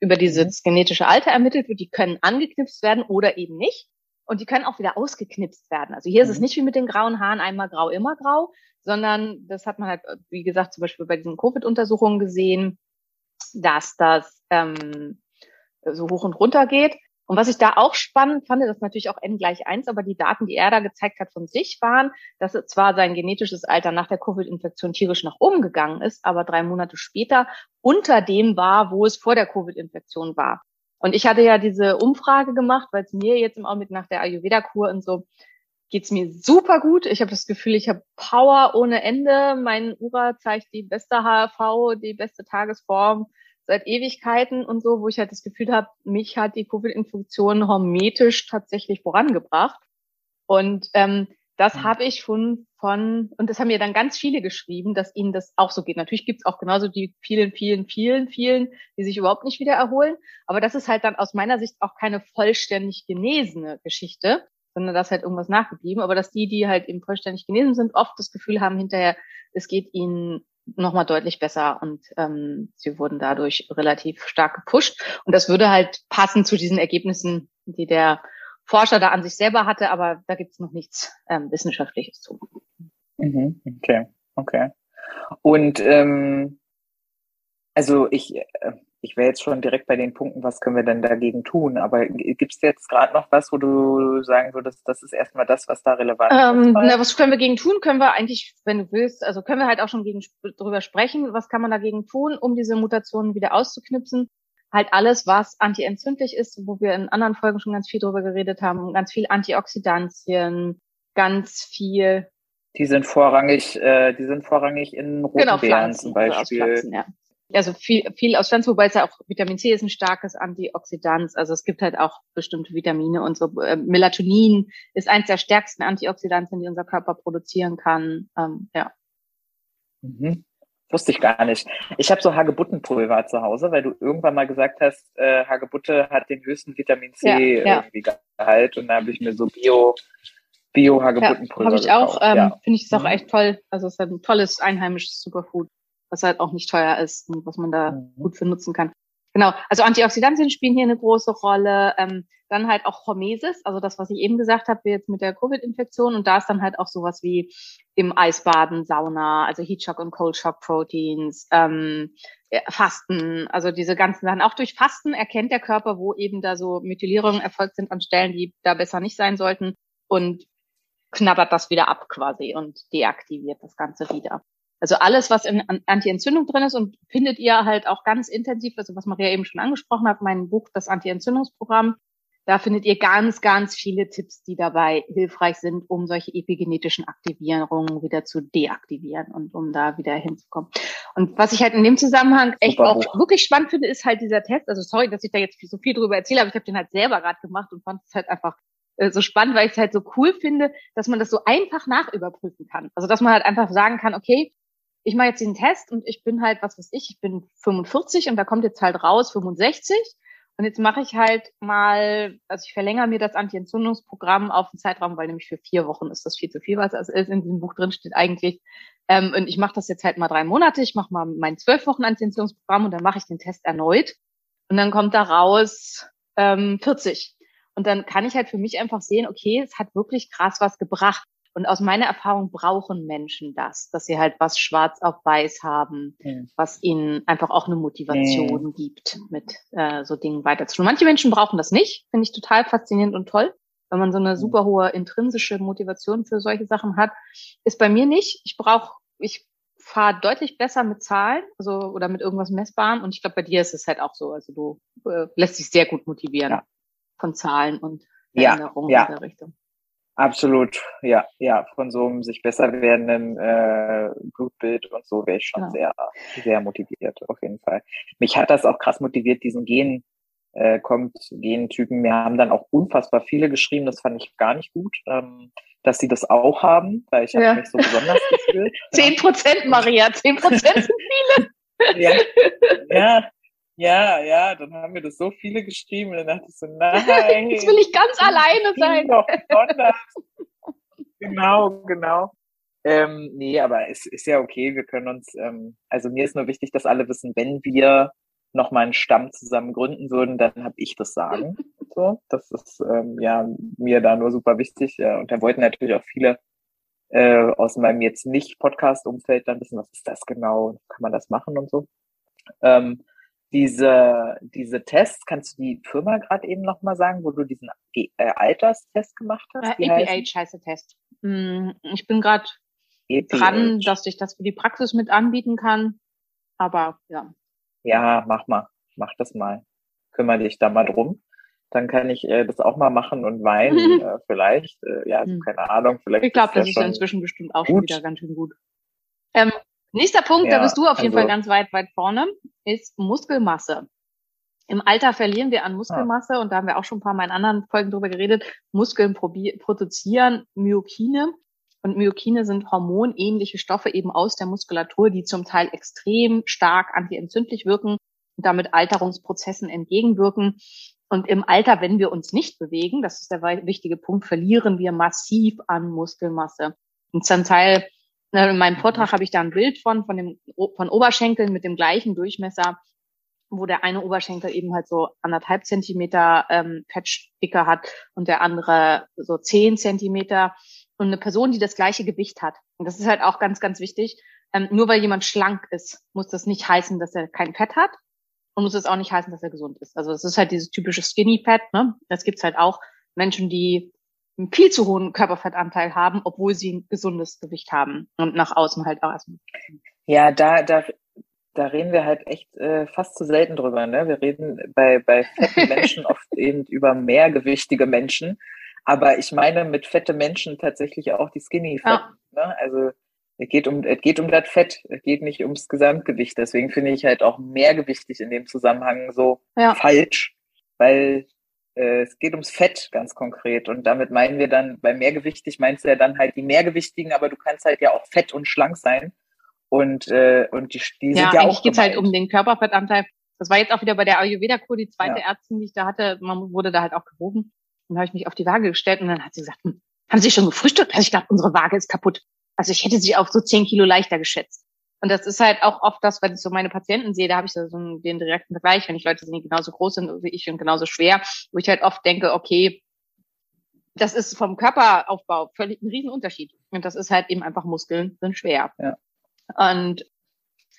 über dieses genetische Alter ermittelt wird. Die können angeknipst werden oder eben nicht. Und die können auch wieder ausgeknipst werden. Also hier mhm. ist es mhm. nicht wie mit den grauen Haaren, einmal grau, immer grau, sondern das hat man halt, wie gesagt, zum Beispiel bei diesen Covid-Untersuchungen gesehen, dass das ähm, so hoch und runter geht. Und was ich da auch spannend fand, das ist natürlich auch n gleich eins, aber die Daten, die er da gezeigt hat von sich, waren, dass zwar sein genetisches Alter nach der Covid-Infektion tierisch nach oben gegangen ist, aber drei Monate später unter dem war, wo es vor der Covid-Infektion war. Und ich hatte ja diese Umfrage gemacht, weil es mir jetzt im Augenblick nach der Ayurveda-Kur und so geht's mir super gut. Ich habe das Gefühl, ich habe Power ohne Ende. Mein Ura zeigt die beste HRV, die beste Tagesform seit Ewigkeiten und so, wo ich halt das Gefühl habe, mich hat die Covid-Infektion hormetisch tatsächlich vorangebracht. Und ähm, das mhm. habe ich schon von, und das haben mir dann ganz viele geschrieben, dass ihnen das auch so geht. Natürlich gibt es auch genauso die vielen, vielen, vielen, vielen, die sich überhaupt nicht wieder erholen. Aber das ist halt dann aus meiner Sicht auch keine vollständig genesene Geschichte, sondern da ist halt irgendwas nachgeblieben. Aber dass die, die halt eben vollständig genesen sind, oft das Gefühl haben hinterher, es geht ihnen nochmal deutlich besser und ähm, sie wurden dadurch relativ stark gepusht. Und das würde halt passen zu diesen Ergebnissen, die der Forscher da an sich selber hatte, aber da gibt es noch nichts ähm, Wissenschaftliches zu. Mhm, okay, okay. Und ähm, also ich, äh, ich wäre jetzt schon direkt bei den Punkten, was können wir denn dagegen tun? Aber gibt es jetzt gerade noch was, wo du sagen würdest, das ist erstmal das, was da relevant ähm, ist? Na, was können wir gegen tun? Können wir eigentlich, wenn du willst, also können wir halt auch schon gegen, drüber sprechen, was kann man dagegen tun, um diese Mutationen wieder auszuknipsen? Halt alles, was antientzündlich ist, wo wir in anderen Folgen schon ganz viel drüber geredet haben, ganz viel Antioxidantien, ganz viel. Die sind vorrangig, äh, die sind vorrangig in roten genau, Beeren zum Beispiel. Also, Pflanzen, ja. also viel, viel aus Pflanzen, wobei es ja auch Vitamin C ist ein starkes Antioxidant. Also es gibt halt auch bestimmte Vitamine und so. Äh, Melatonin ist eins der stärksten Antioxidantien, die unser Körper produzieren kann. Ähm, ja. Mhm. Wusste ich gar nicht. Ich habe so Hagebuttenpulver zu Hause, weil du irgendwann mal gesagt hast, äh, Hagebutte hat den höchsten Vitamin C ja, ja. irgendwie Gehalt und da habe ich mir so Bio Bio Hagebuttenpulver. Ja, habe ich auch. Ähm, ja. Finde ich es auch mhm. echt toll. Also es ist halt ein tolles einheimisches Superfood, was halt auch nicht teuer ist und was man da mhm. gut für nutzen kann. Genau, also Antioxidantien spielen hier eine große Rolle. Ähm, dann halt auch Hormesis, also das, was ich eben gesagt habe, jetzt mit der Covid-Infektion. Und da ist dann halt auch sowas wie im Eisbaden, Sauna, also Heatshock und Cold Shock Proteins, ähm, Fasten, also diese ganzen Sachen. Auch durch Fasten erkennt der Körper, wo eben da so Methylierungen erfolgt sind an Stellen, die da besser nicht sein sollten und knabbert das wieder ab quasi und deaktiviert das Ganze wieder. Also alles, was in Anti-Entzündung drin ist und findet ihr halt auch ganz intensiv, also was Maria eben schon angesprochen hat, mein Buch, das Anti-Entzündungsprogramm, da findet ihr ganz, ganz viele Tipps, die dabei hilfreich sind, um solche epigenetischen Aktivierungen wieder zu deaktivieren und um da wieder hinzukommen. Und was ich halt in dem Zusammenhang echt Super auch wirklich spannend finde, ist halt dieser Test. Also sorry, dass ich da jetzt so viel drüber erzähle, aber ich habe den halt selber gerade gemacht und fand es halt einfach äh, so spannend, weil ich es halt so cool finde, dass man das so einfach nachüberprüfen kann. Also dass man halt einfach sagen kann, okay, ich mache jetzt den Test und ich bin halt, was weiß ich, ich bin 45 und da kommt jetzt halt raus 65. Und jetzt mache ich halt mal, also ich verlängere mir das Anti-Entzündungsprogramm auf den Zeitraum, weil nämlich für vier Wochen ist das viel zu viel, was es ist. In diesem Buch drin steht eigentlich. Ähm, und ich mache das jetzt halt mal drei Monate. Ich mache mal mein zwölf Wochen Anti-Entzündungsprogramm und dann mache ich den Test erneut. Und dann kommt da raus ähm, 40. Und dann kann ich halt für mich einfach sehen, okay, es hat wirklich krass was gebracht. Und aus meiner Erfahrung brauchen Menschen das, dass sie halt was schwarz auf weiß haben, Hm. was ihnen einfach auch eine Motivation gibt, mit äh, so Dingen weiterzutun. Manche Menschen brauchen das nicht, finde ich total faszinierend und toll, wenn man so eine super hohe intrinsische Motivation für solche Sachen hat. Ist bei mir nicht. Ich brauche, ich fahre deutlich besser mit Zahlen, also oder mit irgendwas Messbarem. Und ich glaube, bei dir ist es halt auch so. Also du äh, lässt dich sehr gut motivieren Ja. von Zahlen und Ja, Erinnerungen ja. in der Richtung. Absolut, ja, ja, von so einem sich besser werdenden äh, Blutbild und so wäre ich schon Genau. sehr, sehr motiviert, auf jeden Fall. Mich hat das auch krass motiviert, diesen Gen, äh, kommt, Gentypen. Mir haben dann auch unfassbar viele geschrieben, das fand ich gar nicht gut, ähm, dass sie das auch haben, weil ich habe Ja. mich so besonders gefühlt. Zehn Prozent, Maria, zehn Prozent sind ja, ja, ja, ja, dann haben mir das so viele geschrieben und dann dachte ich so, nein. Jetzt will ich ganz alleine sein. Doch, genau, genau. Ähm, nee, aber es ist ja okay, wir können uns, ähm, also mir ist nur wichtig, dass alle wissen, wenn wir nochmal einen Stamm zusammen gründen würden, dann habe ich das Sagen. So, das ist ähm, ja mir da nur super wichtig. Ja, und da wollten natürlich auch viele äh, aus meinem jetzt nicht Podcast-Umfeld dann wissen, was ist das genau, kann man das machen und so. Ähm, diese, diese Tests, kannst du die Firma gerade eben nochmal sagen, wo du diesen äh, Alterstest gemacht hast? Äh? APH heißt der Test. Mm, Ich bin gerade EPH. dran, dass ich das für die Praxis mit anbieten kann. Aber ja. Ja, mach mal, mach das mal. Kümmere dich da mal drum. Dann kann ich äh, das auch mal machen und weinen, äh, vielleicht. Äh, ja, also Hm. keine Ahnung, vielleicht. Ich glaube, das ist ja schon- inzwischen bestimmt auch schon gut. wieder ganz schön gut. Ähm, nächster Punkt, da Ja, bist du auf jeden also- Fall ganz weit, weit vorne, ist Muskelmasse. Im Alter verlieren wir an Muskelmasse und da haben wir auch schon ein paar Mal in anderen Folgen drüber geredet. Muskeln produzieren Myokine und Myokine sind hormonähnliche Stoffe eben aus der Muskulatur, die zum Teil extrem stark antientzündlich wirken und damit Alterungsprozessen entgegenwirken. Und im Alter, wenn wir uns nicht bewegen, das ist der wichtige Punkt, verlieren wir massiv an Muskelmasse. Und zum Teil, in meinem Vortrag habe ich da ein Bild von, von dem, von Oberschenkeln mit dem gleichen Durchmesser, wo der eine Oberschenkel eben halt so anderthalb Zentimeter ähm, Fettdicke hat und der andere so zehn Zentimeter. Und eine Person, die das gleiche Gewicht hat. Und das ist halt auch ganz, ganz wichtig. Ähm, nur weil jemand schlank ist, muss das nicht heißen, dass er kein Fett hat und muss es auch nicht heißen, dass er gesund ist. Also es ist halt dieses typische Skinny Fat. Ne? Das gibt's halt auch Menschen, die einen viel zu hohen Körperfettanteil haben, obwohl sie ein gesundes Gewicht haben und nach außen halt auch erstmal. Ja, da, da, da reden wir halt echt äh, fast zu selten drüber. Ne? Wir reden bei, bei fetten Menschen oft eben über mehrgewichtige Menschen. Aber ich meine mit fette Menschen tatsächlich auch die Skinny Fat. Ja. Ne? Also es geht um, es geht um das Fett, es geht nicht ums Gesamtgewicht. Deswegen finde ich halt auch mehrgewichtig in dem Zusammenhang so Ja. falsch, weil es geht ums Fett ganz konkret. Und damit meinen wir dann, bei mehrgewichtig meinst du ja dann halt die mehrgewichtigen, aber du kannst halt ja auch fett und schlank sein. Und, äh, und die, die Ja, sind ja eigentlich auch geht's halt gemeint. um den Körperfettanteil. Das war jetzt auch wieder bei der Ayurveda-Kur, die zweite Ja. Ärztin, die ich da hatte. Man wurde da halt auch gewogen. Und da habe ich mich auf die Waage gestellt und dann hat sie gesagt, hm, haben Sie schon gefrühstückt? Also ich glaube, unsere Waage ist kaputt. Also ich hätte sie auf so zehn Kilo leichter geschätzt. Und das ist halt auch oft das, wenn ich so meine Patienten sehe, da habe ich so einen, den direkten Vergleich, wenn ich Leute sehe, die genauso groß sind wie ich und genauso schwer, wo ich halt oft denke, okay, das ist vom Körperaufbau völlig ein Riesenunterschied. Und das ist halt eben einfach Muskeln sind schwer. Ja. Und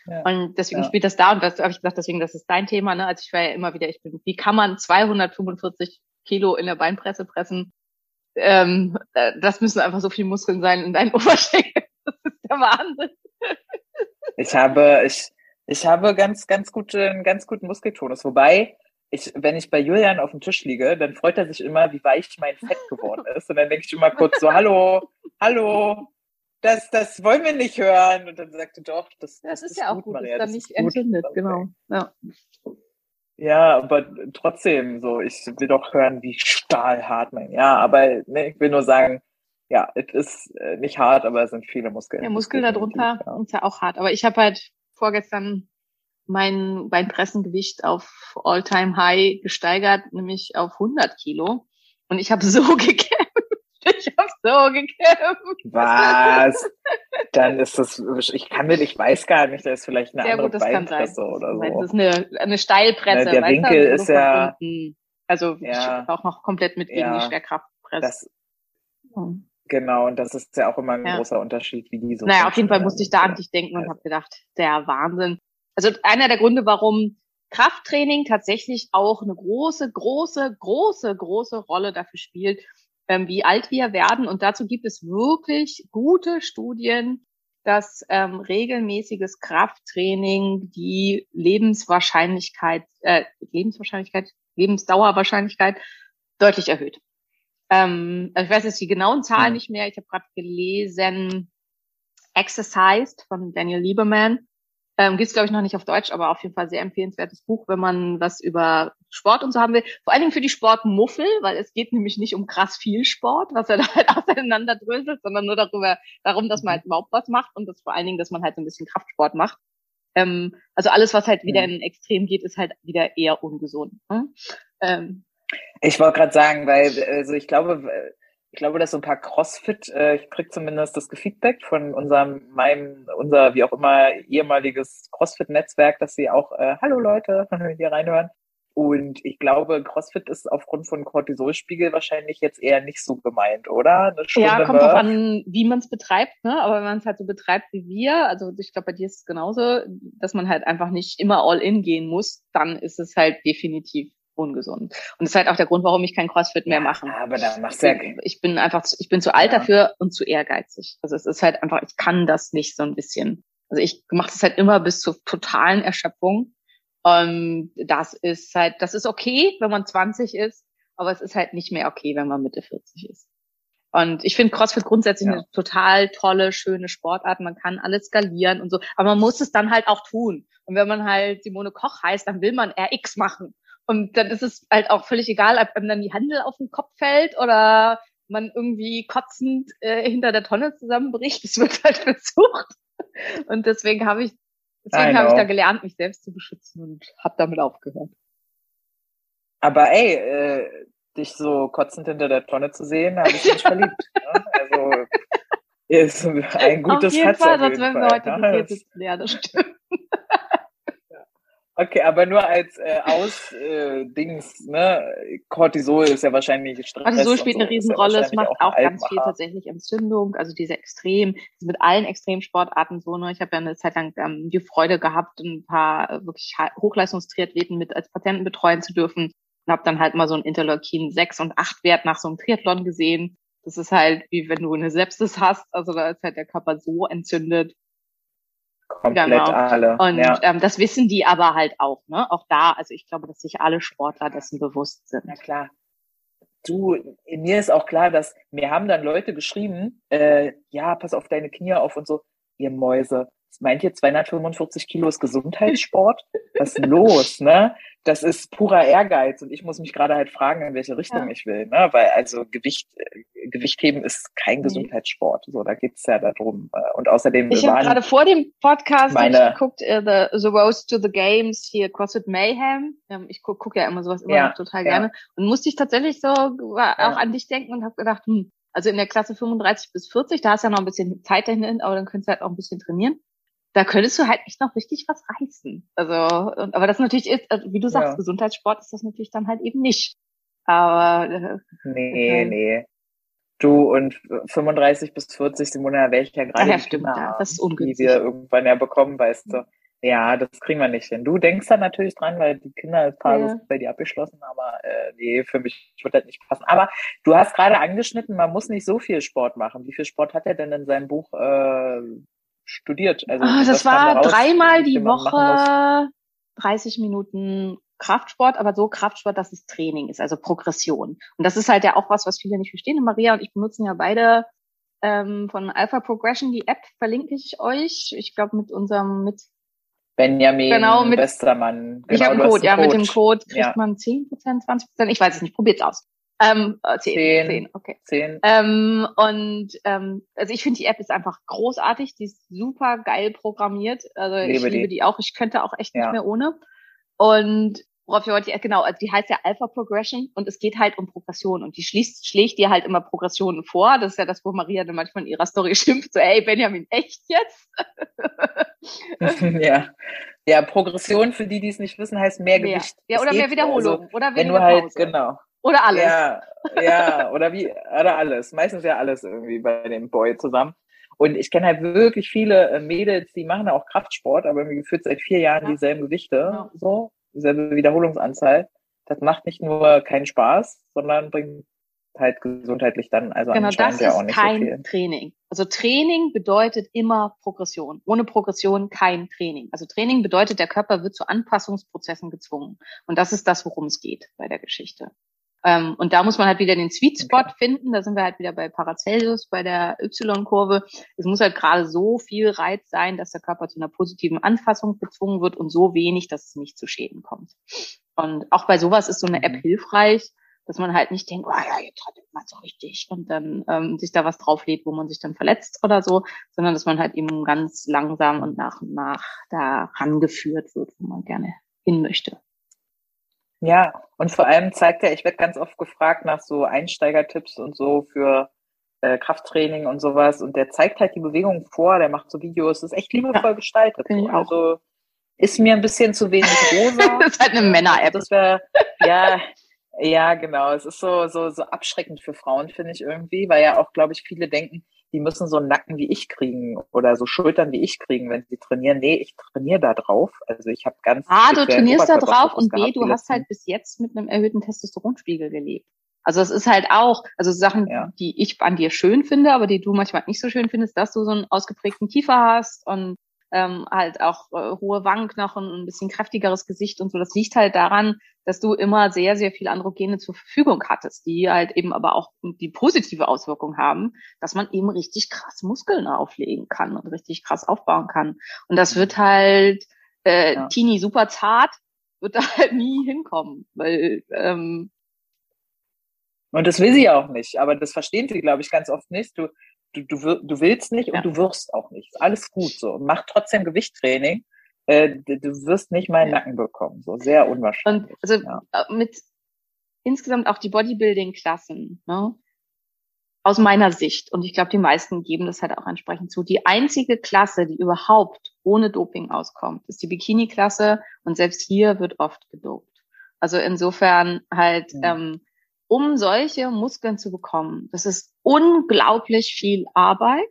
Ja. und deswegen Ja. spielt das da und das habe ich gesagt, deswegen das ist dein Thema. Ne? Also ich war ja immer wieder, ich bin, wie kann man 245 Kilo in der Beinpresse pressen? Ähm, äh, das müssen einfach so viele Muskeln sein in deinen Oberschenkeln. Das ist der Wahnsinn. Ich habe, ich, ich habe ganz, ganz gute, einen ganz guten Muskeltonus. Wobei, ich, wenn ich bei Julian auf dem Tisch liege, dann freut er sich immer, wie weich mein Fett geworden ist. Und dann denke ich immer kurz so, hallo, hallo, das, das wollen wir nicht hören. Und dann sagt er doch, das, Das ist ja auch gut, Maria, ist dann das nicht ist gut. entzündet, genau. Ja. Ja, aber trotzdem, so, ich will doch hören, wie stahlhart mein, ja, aber ne, ich will nur sagen, ja, es ist äh, nicht hart, aber es sind viele Muskeln. Der Muskel Definitiv, darunter ja. ist ja auch hart. Aber ich habe halt vorgestern mein Beinpressengewicht auf All-Time High gesteigert, nämlich auf 100 Kilo. Und ich habe so gekämpft. Ich habe so gekämpft. Was? Dann ist das, ich kann nicht, ich weiß gar nicht, da ist vielleicht eine Sehr andere gut, das kann sein. Beinpresse oder so. Das ist eine, eine Steilpresse. Na, der Winkel du ist von ja- Also Ja. ich auch noch komplett mit gegen Ja. die Schwerkraft presst. Das. Genau, und das ist ja auch immer ein Ja. großer Unterschied, wie die so. Naja, auf jeden Fall musste ich da an dich denken und habe gedacht, der Wahnsinn. Also einer der Gründe, warum Krafttraining tatsächlich auch eine große, große, große, große Rolle dafür spielt, ähm, wie alt wir werden. Und dazu gibt es wirklich gute Studien, dass ähm, regelmäßiges Krafttraining die Lebenswahrscheinlichkeit, äh, Lebenswahrscheinlichkeit, Lebensdauerwahrscheinlichkeit deutlich erhöht. Ähm, also ich weiß jetzt die genauen Zahlen Mhm. nicht mehr. Ich habe gerade gelesen, Exercised von Daniel Lieberman. Ähm, Gibt es, glaube ich, noch nicht auf Deutsch, aber auf jeden Fall sehr empfehlenswertes Buch, wenn man was über Sport und so haben will. Vor allen Dingen für die Sportmuffel, weil es geht nämlich nicht um krass viel Sport, was er da halt auseinanderdröselt, sondern nur darüber, darum, dass man halt überhaupt was macht und das vor allen Dingen, dass man halt so ein bisschen Kraftsport macht. Ähm, also alles, was halt wieder Mhm. in Extrem geht, ist halt wieder eher ungesund. Ne? Ähm, Ich wollte gerade sagen, weil, also ich glaube, ich glaube, dass so ein paar CrossFit, äh, ich krieg zumindest das Feedback von unserem, meinem, unser, wie auch immer, ehemaliges CrossFit-Netzwerk, dass sie auch, äh, hallo Leute, hier reinhören. Und ich glaube, CrossFit ist aufgrund von Cortisolspiegel wahrscheinlich jetzt eher nicht so gemeint, oder? Ja, kommt drauf an, wie man es betreibt, ne? Aber wenn man es halt so betreibt wie wir, also ich glaube, bei dir ist es genauso, dass man halt einfach nicht immer all in gehen muss, dann ist es halt definitiv ungesund. Und das ist halt auch der Grund, warum ich kein CrossFit mehr mache. Aber da machst Ich du ja bin, ich bin einfach, zu, ich bin zu alt Ja. dafür und zu ehrgeizig. Also es ist halt einfach, ich kann das nicht so ein bisschen. Also ich mache das halt immer bis zur totalen Erschöpfung. Und das ist halt, das ist okay, wenn man 20 ist, aber es ist halt nicht mehr okay, wenn man Mitte 40 ist. Und ich finde CrossFit grundsätzlich Ja. eine total tolle, schöne Sportart. Man kann alles skalieren und so, aber man muss es dann halt auch tun. Und wenn man halt Simone Koch heißt, dann will man RX machen. Und dann ist es halt auch völlig egal, ob einem dann die Handel auf den Kopf fällt oder man irgendwie kotzend äh, hinter der Tonne zusammenbricht. Es wird halt versucht. Und deswegen habe ich, deswegen habe ich da gelernt, mich selbst zu beschützen und habe damit aufgehört. Aber ey, äh, dich so kotzend hinter der Tonne zu sehen, habe ich mich verliebt. Ne? Also ist ein gutes auf jeden Herz Fall, sonst wären wir heute ne? sitzen. Ja, das stimmt. Okay, aber nur als äh, Aus äh, Dings, ne? Cortisol ist ja wahrscheinlich Stress. Cortisol spielt so, eine ist ja Riesenrolle. es macht ein auch ganz viel tatsächlich Entzündung. Also diese Extrem, also mit allen Extremsportarten so. Ne? Ich habe ja eine Zeit lang ähm, die Freude gehabt, ein paar äh, wirklich Hochleistungstriathleten mit als Patienten betreuen zu dürfen und habe dann halt mal so ein Interleukin 6 und 8 Wert nach so einem Triathlon gesehen. Das ist halt wie wenn du eine Sepsis hast. Also da ist halt der Körper so entzündet. Komplett Genau. alle. Und ja. ähm, das wissen die aber halt auch. Ne? Auch da, also ich glaube, dass sich alle Sportler dessen bewusst sind. Na klar. Du, mir ist auch klar, dass mir haben dann Leute geschrieben, äh, ja, pass auf deine Knie auf und so, ihr Mäuse. Meint ihr 245 Kilo ist Gesundheitssport? Was ist los, ne? Das ist purer Ehrgeiz und ich muss mich gerade halt fragen, in welche Richtung Ja. ich will, ne? Weil also Gewicht, äh, Gewichtheben ist kein Nee. Gesundheitssport. So, da geht's ja darum. Äh, Und außerdem, Ich habe gerade vor dem Podcast meine- ich geguckt, äh, the, the Rose to the Games, hier CrossFit Mayhem. Ähm, ich gucke guck ja immer sowas immer Ja, noch total ja. gerne. Und musste ich tatsächlich so auch an dich denken und habe gedacht, hm, also in der Klasse 35 bis 40, da hast du ja noch ein bisschen Zeit dahin, aber dann könntest du halt auch ein bisschen trainieren. Da könntest du halt echt noch richtig was reißen. Also, und, aber das natürlich ist, also wie du sagst, Ja. Gesundheitssport ist das natürlich dann halt eben nicht. Aber äh, Nee, Okay. nee. Du und 35 bis 40, Simona, da wäre ich ja gerade ja, stimmt, ja, das ist ungünstig. Die wir irgendwann ja bekommen, weißt du. Ja, das kriegen wir nicht hin. Du denkst da natürlich dran, weil die Kinderphase Ja. ist bei dir abgeschlossen, aber äh, nee, für mich wird das nicht passen. Aber du hast gerade angeschnitten, man muss nicht so viel Sport machen. Wie viel Sport hat er denn in seinem Buch äh, studiert? Also, was das war raus, dreimal die? Woche 30 Minuten Kraftsport, aber so Kraftsport, dass es Training ist, also Progression. Und das ist halt ja auch was, was viele nicht verstehen. Und Maria und ich benutzen ja beide ähm, von Alpha Progression die App, verlinke ich euch. Ich glaube mit unserem, mit, Benjamin Genau, mit- Westermann. ich habe einen Code, ja, mit dem Code kriegt Ja. man 10%, 20%, ich weiß es nicht, probiert's aus. Ähm, äh, 10, Zehn. 10, okay. Zehn. Ähm, und ähm, also ich finde die App ist einfach großartig, die ist super geil programmiert. Also ich Liebe liebe die. die auch. Ich könnte auch echt Ja. nicht mehr ohne. Und worauf ich wollte, genau, also die heißt ja Alpha Progression und es geht halt um Progression und die schließt, schlägt dir halt immer Progressionen vor. Das ist ja das, wo Maria dann manchmal in ihrer Story schimpft, so, ey, Benjamin, echt jetzt? ja. Ja, Progression, für die, die es nicht wissen, heißt mehr. Gewicht. Ja, Es oder mehr Wiederholung. Also, oder wenn weniger du halt, Pause. genau. Oder alles. Ja, ja, oder wie, oder alles. Meistens ja alles irgendwie bei dem Boy zusammen. Und ich kenne halt wirklich viele äh, Mädels, die machen auch Kraftsport, aber irgendwie gefühlt seit vier Jahren Ja. dieselben Gewichte, Ja. so, dieselbe Wiederholungsanzahl. Das macht nicht nur keinen Spaß, sondern bringt halt gesundheitlich dann, also Genau, anscheinend das ja auch nicht so kein viel. Training. Also Training bedeutet immer Progression. Ohne Progression kein Training. Also Training bedeutet, der Körper wird zu Anpassungsprozessen gezwungen. Und das ist das, worum es geht bei der Geschichte. Ähm, und da muss man halt wieder den Sweet Spot finden. Da sind wir halt wieder bei Paracelsus, bei der Y-Kurve. Es muss halt gerade so viel Reiz sein, dass der Körper zu einer positiven Anpassung gezwungen wird und so wenig, dass es nicht zu Schäden kommt. Und auch bei sowas ist so eine App Mhm. hilfreich, dass man halt nicht denkt, oh ja, jetzt hat man so richtig und dann ähm, sich da was drauflädt, wo man sich dann verletzt oder so, sondern dass man halt eben ganz langsam und nach und nach da rangeführt wird, wo man gerne hin möchte. Ja, und vor allem zeigt er, ich werde ganz oft gefragt nach so Einsteigertipps und so für äh, Krafttraining und sowas. Und der zeigt halt die Bewegung vor, der macht so Videos, ist echt liebevoll gestaltet. ich auch. Also ist mir ein bisschen zu wenig rosa. Das ist halt eine Männer-App. Das wäre, ja, ja, genau. Es ist so, so, so abschreckend für Frauen, finde ich irgendwie, weil ja auch, glaube ich, viele denken, die müssen so einen Nacken wie ich kriegen oder so Schultern wie ich kriegen, wenn sie trainieren. Nee, ich trainiere da drauf. Also ich habe ganz A, du trainierst da drauf und B, du hast halt bis jetzt mit einem erhöhten Testosteronspiegel gelebt. Also es ist halt auch, also Sachen, Ja. die ich an dir schön finde, aber die du manchmal nicht so schön findest, dass du so einen ausgeprägten Kiefer hast und ähm, halt auch äh, hohe Wangenknochen und ein bisschen kräftigeres Gesicht und so. Das liegt halt daran, dass du immer sehr, sehr viele Androgene zur Verfügung hattest, die halt eben aber auch die positive Auswirkung haben, dass man eben richtig krass Muskeln auflegen kann und richtig krass aufbauen kann. Und das wird halt äh, Ja. Teenie super zart, wird da halt nie hinkommen, weil ähm, Und das will sie ja auch nicht, aber das verstehen sie, glaube ich, ganz oft nicht. Du, du, du, du willst nicht Ja. und du wirst auch nicht. Alles gut so. Mach trotzdem Gewichttraining. Äh, du wirst nicht mal einen Nacken bekommen. So sehr unwahrscheinlich. Und also ja. äh, mit insgesamt auch die Bodybuilding-Klassen, ne? Aus meiner Sicht, und ich glaube, die meisten geben das halt auch entsprechend zu. Die einzige Klasse, die überhaupt ohne Doping auskommt, ist die Bikini-Klasse und selbst hier wird oft gedopt. Also insofern halt, Ja. ähm, um solche Muskeln zu bekommen, das ist unglaublich viel Arbeit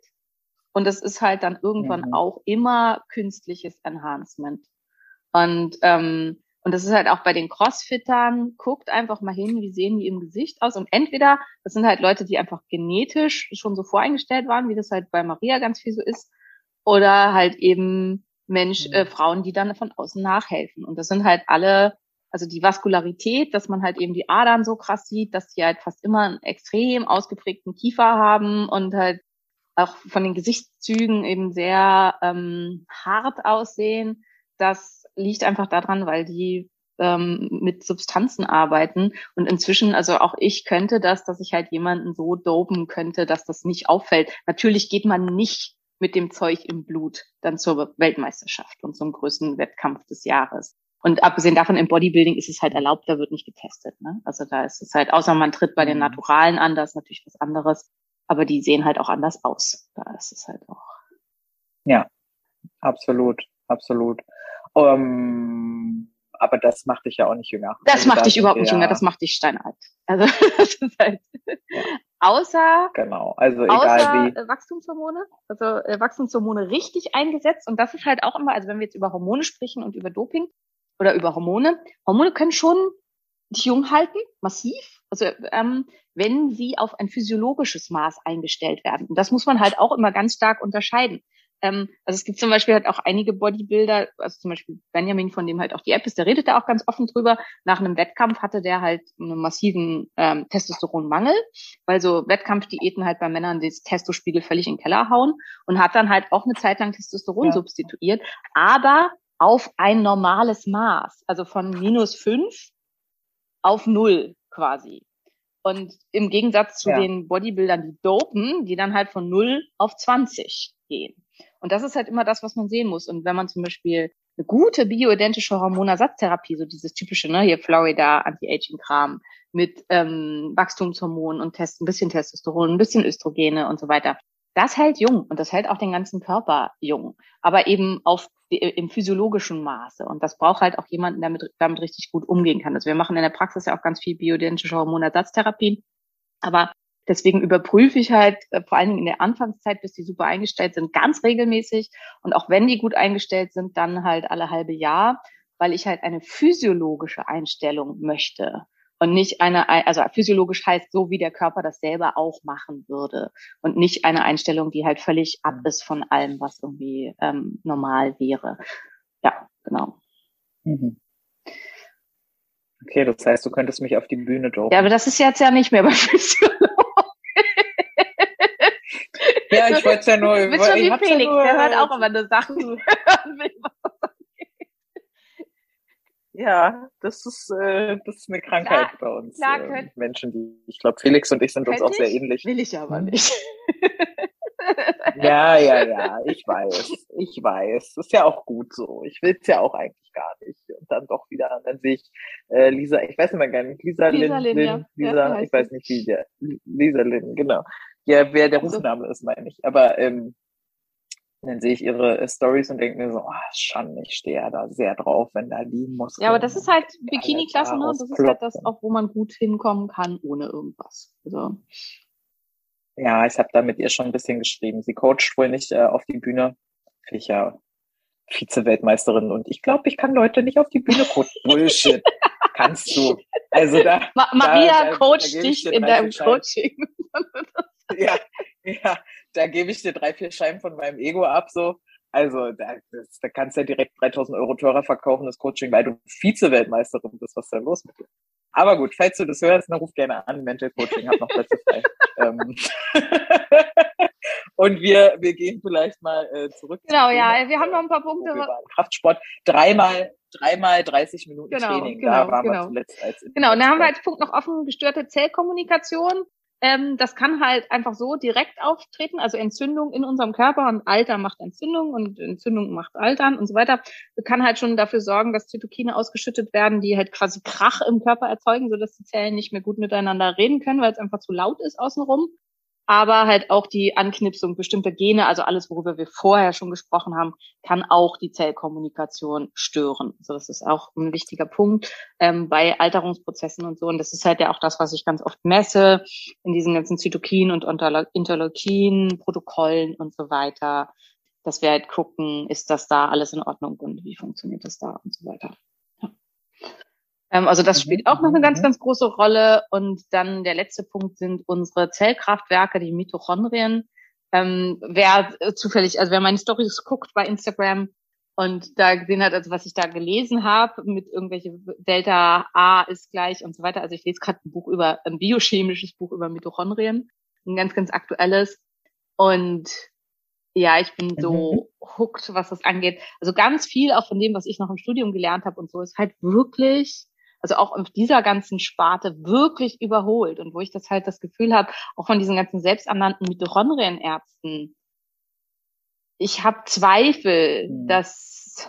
und das ist halt dann irgendwann Mhm. auch immer künstliches Enhancement. Und ähm, und das ist halt auch bei den Crossfittern, guckt einfach mal hin, wie sehen die im Gesicht aus. Und entweder, das sind halt Leute, die einfach genetisch schon so voreingestellt waren, wie das halt bei Maria ganz viel so ist, oder halt eben Mensch, äh, Frauen, die dann von außen nachhelfen. Und das sind halt alle, also die Vaskularität, dass man halt eben die Adern so krass sieht, dass die halt fast immer einen extrem ausgeprägten Kiefer haben und halt auch von den Gesichtszügen eben sehr ähm, hart aussehen. Das liegt einfach daran, weil die ähm, mit Substanzen arbeiten. Und inzwischen, also auch ich könnte das, dass ich halt jemanden so dopen könnte, dass das nicht auffällt. Natürlich geht man nicht mit dem Zeug im Blut dann zur Weltmeisterschaft und zum größten Wettkampf des Jahres. Und abgesehen davon, im Bodybuilding ist es halt erlaubt, da wird nicht getestet. Ne? Also da ist es halt, außer man tritt bei den Mhm. Naturalen an, da ist natürlich was anderes. Aber die sehen halt auch anders aus. Da ist es halt auch. Ja. Absolut, absolut. Um, aber das macht dich ja auch nicht jünger. Das Also macht da dich überhaupt nicht ja- jünger, das macht dich steinalt. Also das ist halt, außer Genau, also egal außer wie. äh, Wachstumshormone, also äh, Wachstumshormone richtig eingesetzt. Und das ist halt auch immer, also wenn wir jetzt über Hormone sprechen und über Doping oder über Hormone, Hormone können schon dich jung halten, massiv. Also ähm, wenn sie auf ein physiologisches Maß eingestellt werden. Und das muss man halt auch immer ganz stark unterscheiden. Ähm, also es gibt zum Beispiel halt auch einige Bodybuilder, also zum Beispiel Benjamin, von dem halt auch die App ist, der redet da auch ganz offen drüber. Nach einem Wettkampf hatte der halt einen massiven ähm, Testosteronmangel, weil so Wettkampfdiäten halt bei Männern den Testospiegel völlig in den Keller hauen und hat dann halt auch eine Zeit lang Testosteron Ja. substituiert, aber auf ein normales Maß, also von minus fünf auf null quasi. Und im Gegensatz zu Ja. den Bodybuildern, die dopen, die dann halt von null auf 20 gehen. Und das ist halt immer das, was man sehen muss. Und wenn man zum Beispiel eine gute bioidentische Hormonersatztherapie, so dieses typische, ne, hier Florida, Anti-Aging-Kram, mit ähm, Wachstumshormonen und Test, ein bisschen Testosteron, ein bisschen Östrogene und so weiter, das hält jung und das hält auch den ganzen Körper jung, aber eben auf im physiologischen Maße. Und das braucht halt auch jemanden, der mit, damit richtig gut umgehen kann. Also wir machen in der Praxis ja auch ganz viel bioidentische Hormonersatztherapien. Aber deswegen überprüfe ich halt äh, vor allen Dingen in der Anfangszeit, bis die super eingestellt sind, ganz regelmäßig. Und auch wenn die gut eingestellt sind, dann halt alle halbe Jahr, weil ich halt eine physiologische Einstellung möchte. Und nicht eine, also physiologisch heißt so, wie der Körper das selber auch machen würde. Und nicht eine Einstellung, die halt völlig ab ist von allem, was irgendwie ähm, normal wäre. Ja, genau. Mhm. Okay, das heißt, du könntest mich auf die Bühne dopen. Ja, aber das ist jetzt ja nicht mehr bei Physiologen. Ja, ich wollte es ja nur. Du bist schon wie ja Felix, nur- der hört auch immer nur Sachen. Ja, das ist, äh, das ist eine Krankheit bei uns. klar, ähm, könnt- Menschen, die, ich glaube, Felix und ich sind uns auch sehr ich? ähnlich. Will ich aber nicht. Ja, ja, ja, ich weiß, ich weiß. Ist ja auch gut so. Ich will's ja auch eigentlich gar nicht. Und dann doch wieder, und dann sehe ich äh, Lisa, ich weiß immer gar nicht, Lisa, Lisa Lin, Lin, ja. Lin, Ja, Lisa, heißt ich weiß nicht, wie der, Lisa Lin, genau. Ja, wer der Also- Rufname ist, meine ich. Aber ähm, dann sehe ich ihre äh, Stories und denke mir so, ah, schon, ich stehe ja da sehr drauf, wenn da die Muskeln. Ja, aber das ist halt Bikini-Klasse, ne? Das ist halt das auch, wo man gut hinkommen kann, ohne irgendwas. Also, Ja, ich habe da mit ihr schon ein bisschen geschrieben. Sie coacht wohl nicht äh, auf die Bühne. Ich ja Vize-Weltmeisterin und ich glaube, ich kann Leute nicht auf die Bühne coachen. Bullshit. Kannst du. Also da, Ma Maria da- da coacht ich dich in deinem. Coaching. ja, ja, da gebe ich dir drei, vier Scheiben von meinem Ego ab, so. Also, da, das, da kannst du ja direkt 3000 Euro teurer verkaufen, das Coaching, weil du Vize-Weltmeisterin bist. Was ist denn los mit dir? Aber gut, falls du das hörst, dann ruf gerne an. Mental Coaching hat noch Plätze frei. ähm. Und wir, wir gehen vielleicht mal äh, zurück. Genau, Thema, ja, wir haben noch ein paar wo Punkte. Kraftsport, dreimal, dreimal 30 Minuten Genau, Training. genau, da waren genau. wir zuletzt als Genau, und da haben wir als Punkt noch offen gestörte Zellkommunikation. Ähm, das kann halt einfach so direkt auftreten, also Entzündung in unserem Körper und Alter macht Entzündung und Entzündung macht Altern und so weiter. Kann halt schon dafür sorgen, dass Zytokine ausgeschüttet werden, die halt quasi Krach im Körper erzeugen, sodass die Zellen nicht mehr gut miteinander reden können, weil es einfach zu laut ist außenrum. Aber halt auch die Anknipsung bestimmter Gene, also alles, worüber wir vorher schon gesprochen haben, kann auch die Zellkommunikation stören. Also das ist auch ein wichtiger Punkt ähm, bei Alterungsprozessen und so. Und das ist halt ja auch das, was ich ganz oft messe in diesen ganzen Zytokin- und Interleukin-Protokollen und so weiter. Dass wir halt gucken, ist das da alles in Ordnung und wie funktioniert das da und so weiter. Ja. Ähm, also das Mhm, spielt auch noch eine mhm, ganz, mhm. ganz große Rolle. Und dann der letzte Punkt sind unsere Zellkraftwerke, die Mitochondrien. Ähm, wer äh, zufällig, also wer meine Stories guckt bei Instagram, und da gesehen hat, also was ich da gelesen habe, mit irgendwelche Delta A ist gleich und so weiter. Also ich lese gerade ein Buch über, ein biochemisches Buch über Mitochondrien, ein ganz, ganz aktuelles. Und ja, ich bin so hooked, was das angeht. Also ganz viel auch von dem, was ich noch im Studium gelernt habe und so, ist halt wirklich, also auch auf dieser ganzen Sparte wirklich überholt. Und wo ich das halt das Gefühl habe, auch von diesen ganzen selbsternannten Mitochondrienärzten, ich habe Zweifel, Mhm. dass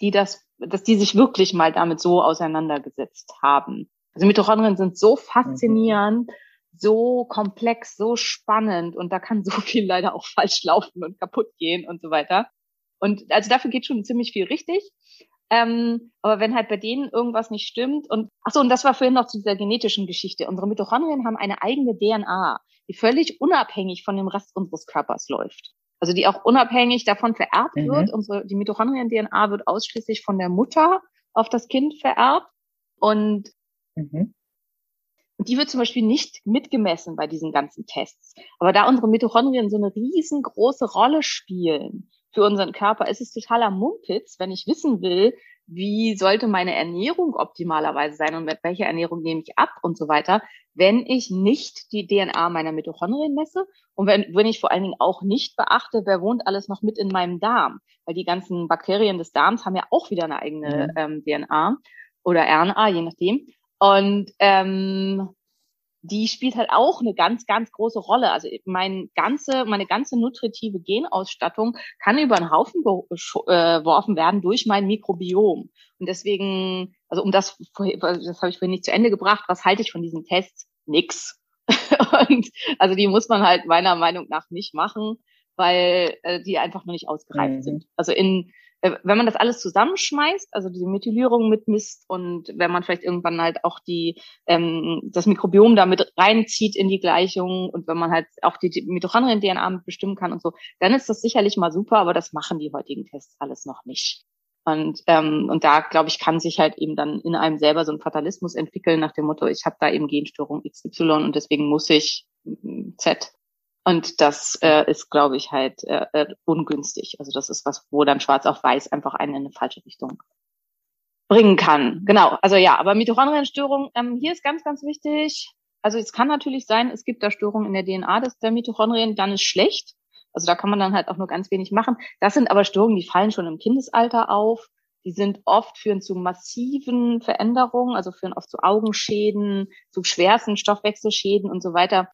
die das, dass die sich wirklich mal damit so auseinandergesetzt haben. Also Mitochondrien sind so faszinierend, so komplex, so spannend und da kann so viel leider auch falsch laufen und kaputt gehen und so weiter. Und also dafür geht schon ziemlich viel richtig. Ähm, aber wenn halt bei denen irgendwas nicht stimmt und ach so und das war vorhin noch zu dieser genetischen Geschichte. Unsere Mitochondrien haben eine eigene DNA, die völlig unabhängig von dem Rest unseres Körpers läuft. Also die auch unabhängig davon vererbt Mhm. wird. Unsere die Mitochondrien-DNA wird ausschließlich von der Mutter auf das Kind vererbt und Mhm. und die wird zum Beispiel nicht mitgemessen bei diesen ganzen Tests. Aber da unsere Mitochondrien so eine riesengroße Rolle spielen für unseren Körper, ist es totaler Mumpitz, wenn ich wissen will, wie sollte meine Ernährung optimalerweise sein und mit welcher Ernährung nehme ich ab und so weiter, wenn ich nicht die DNA meiner Mitochondrien messe und wenn, wenn ich vor allen Dingen auch nicht beachte, wer wohnt alles noch mit in meinem Darm, weil die ganzen Bakterien des Darms haben ja auch wieder eine eigene ähm, DNA oder RNA, je nachdem. Und ähm, die spielt halt auch eine ganz, ganz große Rolle. Also mein ganze, meine ganze nutritive Genausstattung kann über den Haufen geworfen werden durch mein Mikrobiom. Und deswegen, also um das, das habe ich vorhin nicht zu Ende gebracht, was halte ich von diesen Tests? Nix. Und also die muss man halt meiner Meinung nach nicht machen, weil äh, die einfach noch nicht ausgereift Mhm. sind. Also in äh, wenn man das alles zusammenschmeißt, also die Methylierung mitmisst und wenn man vielleicht irgendwann halt auch die ähm, das Mikrobiom damit reinzieht in die Gleichung und wenn man halt auch die, Mitochondrien-DNA mit bestimmen kann und so, dann ist das sicherlich mal super, aber das machen die heutigen Tests alles noch nicht. Und, ähm, und da, glaube ich, kann sich halt eben dann in einem selber so ein Fatalismus entwickeln nach dem Motto, ich habe da eben Genstörung XY und deswegen muss ich mm, Z. Und das äh, ist, glaube ich, halt äh, äh, ungünstig. Also das ist was, wo dann Schwarz auf Weiß einfach einen in eine falsche Richtung bringen kann. Genau. Also ja, aber Mitochondrienstörung, ähm, hier ist ganz, ganz wichtig. Also es kann natürlich sein, es gibt da Störungen in der DNA des der Mitochondrien, dann ist schlecht. Also da kann man dann halt auch nur ganz wenig machen. Das sind aber Störungen, die fallen schon im Kindesalter auf. Die sind oft führen zu massiven Veränderungen, also führen oft zu Augenschäden, zu schwersten Stoffwechselschäden und so weiter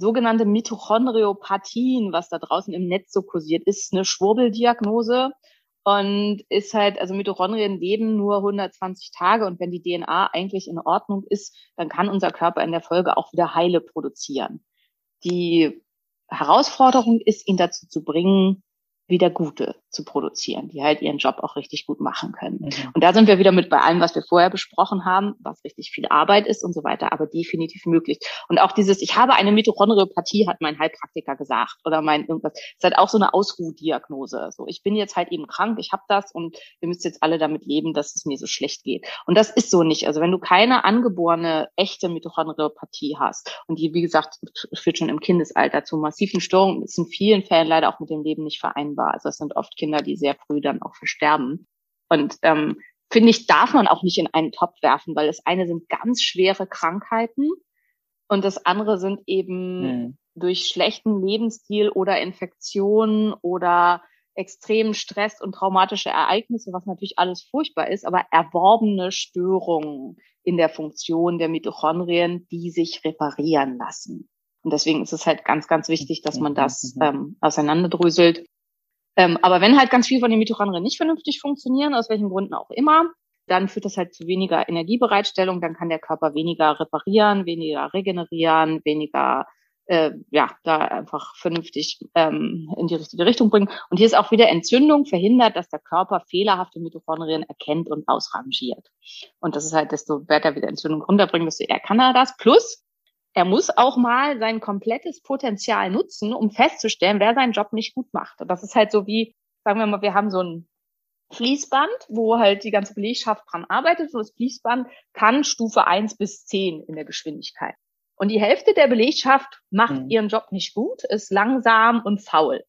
sogenannte Mitochondriopathien, was da draußen im Netz so kursiert, ist eine Schwurbeldiagnose und ist halt, also Mitochondrien leben nur 120 Tage und wenn die DNA eigentlich in Ordnung ist, dann kann unser Körper in der Folge auch wieder Heile produzieren. Die Herausforderung ist, ihn dazu zu bringen, wieder gute zu produzieren, die halt ihren Job auch richtig gut machen können. Mhm. Und da sind wir wieder mit bei allem, was wir vorher besprochen haben, was richtig viel Arbeit ist und so weiter, aber definitiv möglich. Und auch dieses, ich habe eine Mitochondriopathie, hat mein Heilpraktiker gesagt, oder mein irgendwas, ist halt auch so eine Ausruhdiagnose. So, ich bin jetzt halt eben krank, ich habe das und ihr müsst jetzt alle damit leben, dass es mir so schlecht geht. Und das ist so nicht. Also wenn du keine angeborene, echte Mitochondriopathie hast, und die, wie gesagt, führt schon im Kindesalter zu massiven Störungen, ist in vielen Fällen leider auch mit dem Leben nicht vereinbar. Also es sind oft Kinder, die sehr früh dann auch versterben. Und ähm, finde ich, darf man auch nicht in einen Topf werfen, weil das eine sind ganz schwere Krankheiten und das andere sind eben Mhm. durch schlechten Lebensstil oder Infektionen oder extremen Stress und traumatische Ereignisse, was natürlich alles furchtbar ist, aber erworbene Störungen in der Funktion der Mitochondrien, die sich reparieren lassen. Und deswegen ist es halt ganz, ganz wichtig, dass man das Mhm. ähm, auseinanderdröselt. Ähm, aber wenn halt ganz viel von den Mitochondrien nicht vernünftig funktionieren, aus welchen Gründen auch immer, dann führt das halt zu weniger Energiebereitstellung, dann kann der Körper weniger reparieren, weniger regenerieren, weniger äh, ja, da einfach vernünftig ähm, in die richtige Richtung bringen. Und hier ist auch wieder Entzündung verhindert, dass der Körper fehlerhafte Mitochondrien erkennt und ausrangiert. Und das ist halt, desto weiter wieder Entzündung runterbringen, desto eher kann er das. Plus, er muss auch mal sein komplettes Potenzial nutzen, um festzustellen, wer seinen Job nicht gut macht. Und das ist halt so wie, sagen wir mal, wir haben so ein Fließband, wo halt die ganze Belegschaft dran arbeitet. Und das Fließband kann Stufe eins bis zehn in der Geschwindigkeit. Und die Hälfte der Belegschaft macht Mhm. ihren Job nicht gut, ist langsam und faul.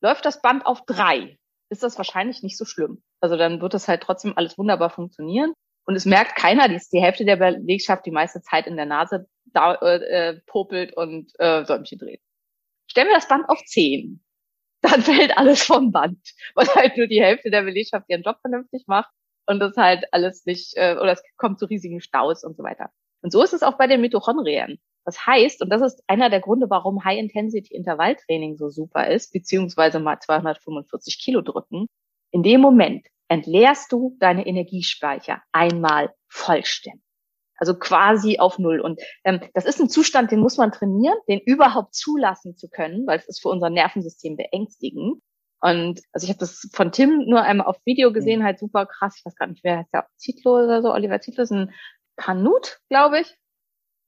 Läuft das Band auf drei, ist das wahrscheinlich nicht so schlimm. Also dann wird das halt trotzdem alles wunderbar funktionieren. Und es merkt keiner, die, die Hälfte der Belegschaft die meiste Zeit in der Nase da, äh, popelt und äh, Däumchen dreht. Stellen wir das Band auf zehn, dann fällt alles vom Band, weil halt nur die Hälfte der Belegschaft ihren Job vernünftig macht und das halt alles nicht, äh, oder es kommt zu riesigen Staus und so weiter. Und so ist es auch bei den Mitochondrien. Das heißt, und das ist einer der Gründe, warum High-Intensity-Intervalltraining so super ist, beziehungsweise mal 245 Kilo drücken, in dem Moment entleerst du deine Energiespeicher einmal vollständig. Also quasi auf Null. Und ähm, das ist ein Zustand, den muss man trainieren, den überhaupt zulassen zu können, weil es ist für unser Nervensystem beängstigend. Und also ich habe das von Tim nur einmal auf Video gesehen, Mhm. halt super krass. Ich weiß gar nicht, wer heißt der? Zitlo oder so. Oliver Zitlo ist ein Kanut, glaube ich.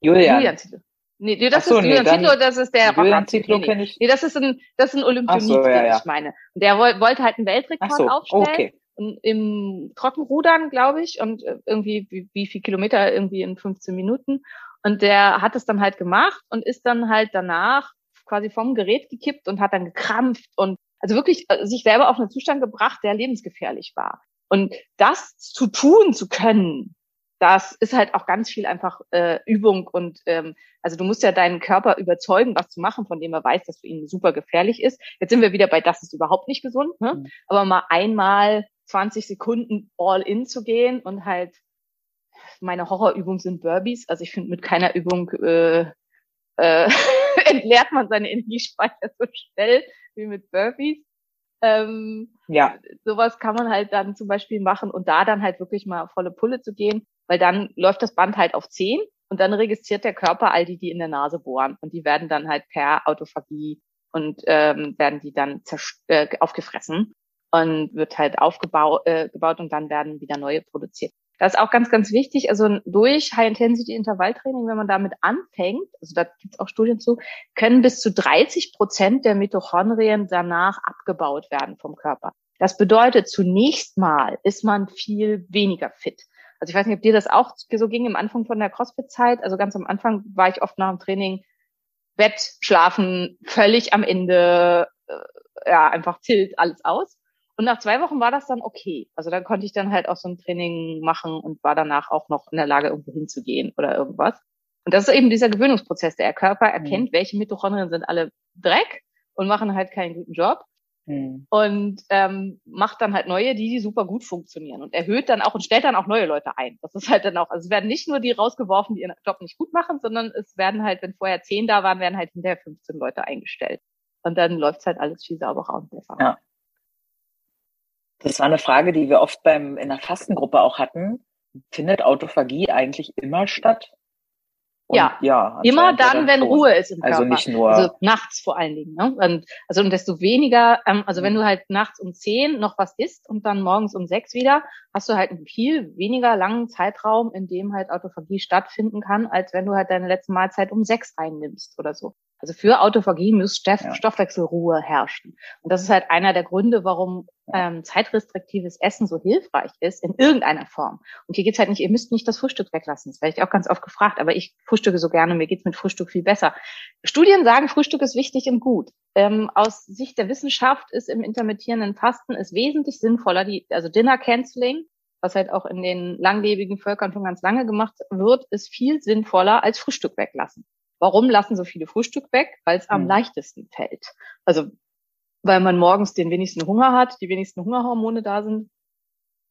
Julian. Julian Zitlo. Nee, nee, das so, ist nee, Julian dann- Zitlo, das ist der Julian Nee, nee. kenne ich. Nee, das ist ein, das ist ein Olympionit, so, ja, den ja. ich meine. Und der woll, wollte halt einen Weltrekord so, aufstellen. okay. Im Trockenrudern, glaube ich, und äh, irgendwie wie, wie viel Kilometer irgendwie in 15 Minuten. Und der hat es dann halt gemacht und ist dann halt danach quasi vom Gerät gekippt und hat dann gekrampft und also wirklich äh, sich selber auf einen Zustand gebracht, der lebensgefährlich war. Und das zu tun zu können, das ist halt auch ganz viel einfach äh, Übung und ähm, also du musst ja deinen Körper überzeugen, was zu machen, von dem er weiß, dass für ihn super gefährlich ist. Jetzt sind wir wieder bei, das ist überhaupt nicht gesund, ne? Mhm. aber mal einmal 20 Sekunden all in zu gehen und halt meine Horrorübung sind Burpees. Also ich finde, mit keiner Übung äh, äh, entleert man seine Energiespeicher so schnell wie mit Burpees. Ähm, Ja, sowas kann man halt dann zum Beispiel machen und da dann halt wirklich mal volle Pulle zu gehen, weil dann läuft das Band halt auf 10 und dann registriert der Körper all die, die in der Nase bohren und die werden dann halt per Autophagie und ähm, werden die dann äh, aufgefressen und wird halt aufgebaut äh, gebaut und dann werden wieder neue produziert. Das ist auch ganz, ganz wichtig. Also durch High-Intensity-Intervalltraining, wenn man damit anfängt, also da gibt es auch Studien zu, können bis zu 30 Prozent der Mitochondrien danach abgebaut werden vom Körper. Das bedeutet, zunächst mal ist man viel weniger fit. Also ich weiß nicht, ob dir das auch so ging im Anfang von der CrossFit-Zeit. Also ganz am Anfang war ich oft nach dem Training Bett, schlafen, völlig am Ende, äh, ja, einfach tilt alles aus. Und nach zwei Wochen war das dann okay. Also dann konnte ich dann halt auch so ein Training machen und war danach auch noch in der Lage, irgendwo hinzugehen oder irgendwas. Und das ist eben dieser Gewöhnungsprozess. Der Körper erkennt, welche Mitochondrien sind alle Dreck und machen halt keinen guten Job Hm. und ähm, macht dann halt neue, die, die super gut funktionieren und erhöht dann auch und stellt dann auch neue Leute ein. Das ist halt dann auch, also es werden nicht nur die rausgeworfen, die ihren Job nicht gut machen, sondern es werden halt, wenn vorher zehn da waren, werden halt hinterher 15 Leute eingestellt. Und dann läuft's halt alles viel sauberer und besser. Ja. Das war eine Frage, die wir oft beim, in der Fastengruppe auch hatten. Findet Autophagie eigentlich immer statt? Und Ja. ja Immer dann, wenn. Ruhe ist im Also Körper. nicht nur. Also nachts vor allen Dingen. Ne? Und, also und desto weniger, ähm, also wenn du halt nachts um zehn noch was isst und dann morgens um sechs wieder, hast du halt einen viel weniger langen Zeitraum, in dem halt Autophagie stattfinden kann, als wenn du halt deine letzte Mahlzeit um sechs einnimmst oder so. Also für Autophagie muss Stoff, Ja. Stoffwechselruhe herrschen. Und das ist halt einer der Gründe, warum ähm, zeitrestriktives Essen so hilfreich ist, in irgendeiner Form. Und hier geht's halt nicht, ihr müsst nicht das Frühstück weglassen. Das werde ich auch ganz oft gefragt, aber ich frühstücke so gerne, mir geht's mit Frühstück viel besser. Studien sagen, Frühstück ist wichtig und gut. Ähm, aus Sicht der Wissenschaft ist im intermittierenden Fasten ist wesentlich sinnvoller, die, also Dinner Canceling, was halt auch in den langlebigen Völkern schon ganz lange gemacht wird, ist viel sinnvoller als Frühstück weglassen. Warum lassen so viele Frühstück weg? Weil es am Hm. leichtesten fällt. Also weil man morgens den wenigsten Hunger hat, die wenigsten Hungerhormone da sind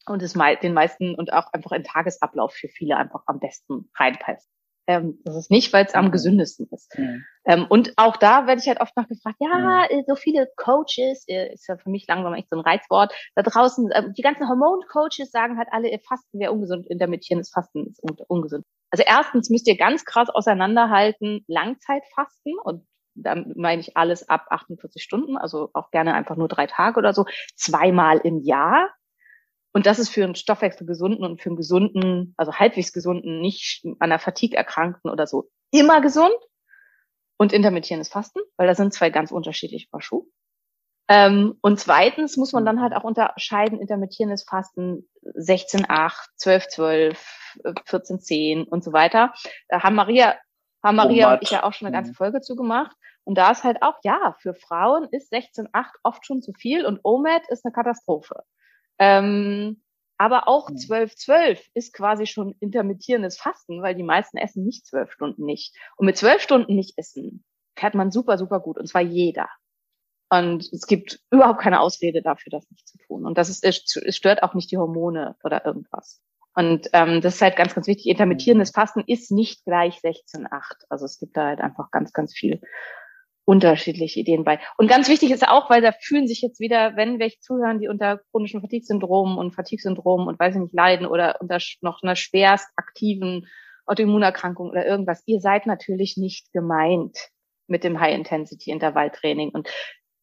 und es den meisten und auch einfach ein Tagesablauf für viele einfach am besten reinpasst. Ähm, das ist nicht, weil es am Mhm. gesündesten ist. Hm. Ähm, und auch da werde ich halt oft noch gefragt, ja, äh, so viele Coaches, äh, ist ja für mich langsam echt so ein Reizwort, da draußen, äh, die ganzen Hormon-Coaches sagen halt alle, ihr Fasten wäre ungesund, intermittierendes Fasten ist un ungesund. Also erstens müsst ihr ganz krass auseinanderhalten, Langzeitfasten und da meine ich alles ab 48 Stunden, also auch gerne einfach nur drei Tage oder so, zweimal im Jahr. Und das ist für einen Stoffwechselgesunden und für einen gesunden, also halbwegs gesunden, nicht an der Fatigue erkrankten oder so, immer gesund. Und intermittierendes Fasten, weil das sind zwei ganz unterschiedliche Paar Schuhe. Ähm, und zweitens muss man dann halt auch unterscheiden, intermittierendes Fasten 16,8, 12,12, 14,10 und so weiter. Da haben Maria, haben Maria OMAD. und ich ja auch schon eine ganze Mhm. Folge zu gemacht. Und da ist halt auch, ja, für Frauen ist 16,8 oft schon zu viel und OMAD ist eine Katastrophe. Ähm, aber auch Mhm. 12,12 ist quasi schon intermittierendes Fasten, weil die meisten essen nicht zwölf Stunden nicht. Und mit zwölf Stunden nicht essen, fährt man super, super gut. Und zwar jeder. Und es gibt überhaupt keine Ausrede dafür, das nicht zu tun. Und das ist, es stört auch nicht die Hormone oder irgendwas. Und ähm, das ist halt ganz, ganz wichtig. Intermittierendes Fasten ist nicht gleich 16,8. Also es gibt da halt einfach ganz, ganz viel unterschiedliche Ideen bei. Und ganz wichtig ist auch, weil da fühlen sich jetzt wieder, wenn welche zuhören, die unter chronischen Fatigue-Syndrom und Fatigue-Syndrom und weiß ich nicht leiden oder unter noch einer schwerst aktiven Autoimmunerkrankung oder irgendwas, ihr seid natürlich nicht gemeint mit dem High-Intensity-Intervalltraining. Und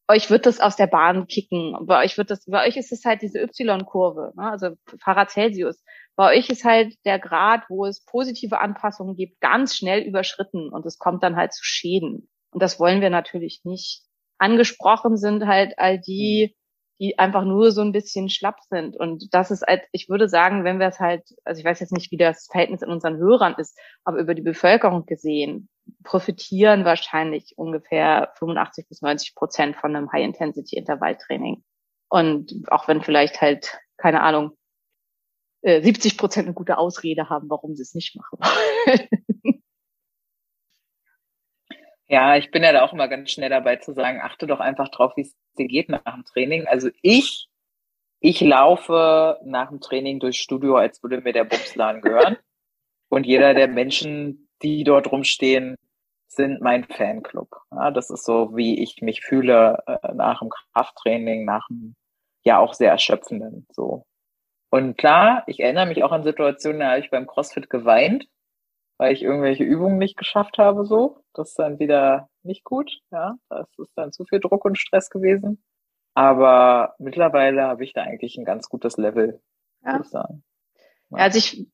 euch wird das aus der Bahn kicken. Bei euch wird das, bei euch ist es halt diese Y-Kurve, ne? also Paracelsius. Bei euch ist halt der Grad, wo es positive Anpassungen gibt, ganz schnell überschritten und es kommt dann halt zu Schäden. Und das wollen wir natürlich nicht. Angesprochen sind halt all die, die einfach nur so ein bisschen schlapp sind. Und das ist halt, ich würde sagen, wenn wir es halt, also ich weiß jetzt nicht, wie das Verhältnis in unseren Hörern ist, aber über die Bevölkerung gesehen, profitieren wahrscheinlich ungefähr 85 bis 90 Prozent von einem High-Intensity-Intervalltraining. Und auch wenn vielleicht halt, keine Ahnung, 70 äh, Prozent eine gute Ausrede haben, warum sie es nicht machen. Ja, ich bin ja da auch immer ganz schnell dabei zu sagen, achte doch einfach drauf, wie es dir geht nach dem Training. Also ich, ich laufe nach dem Training durchs Studio, als würde mir der Bumsladen gehören. Und jeder der Menschen, die dort rumstehen, sind mein Fanclub. Ja, das ist so, wie ich mich fühle äh, nach dem Krafttraining, nach dem ja auch sehr erschöpfenden. So. Und klar, ich erinnere mich auch an Situationen, da habe ich beim CrossFit geweint, weil ich irgendwelche Übungen nicht geschafft habe, so. Das ist dann wieder nicht gut, ja. Das ist dann zu viel Druck und Stress gewesen. Aber mittlerweile habe ich da eigentlich ein ganz gutes Level, ja. würde ich sagen. Ja. Also ich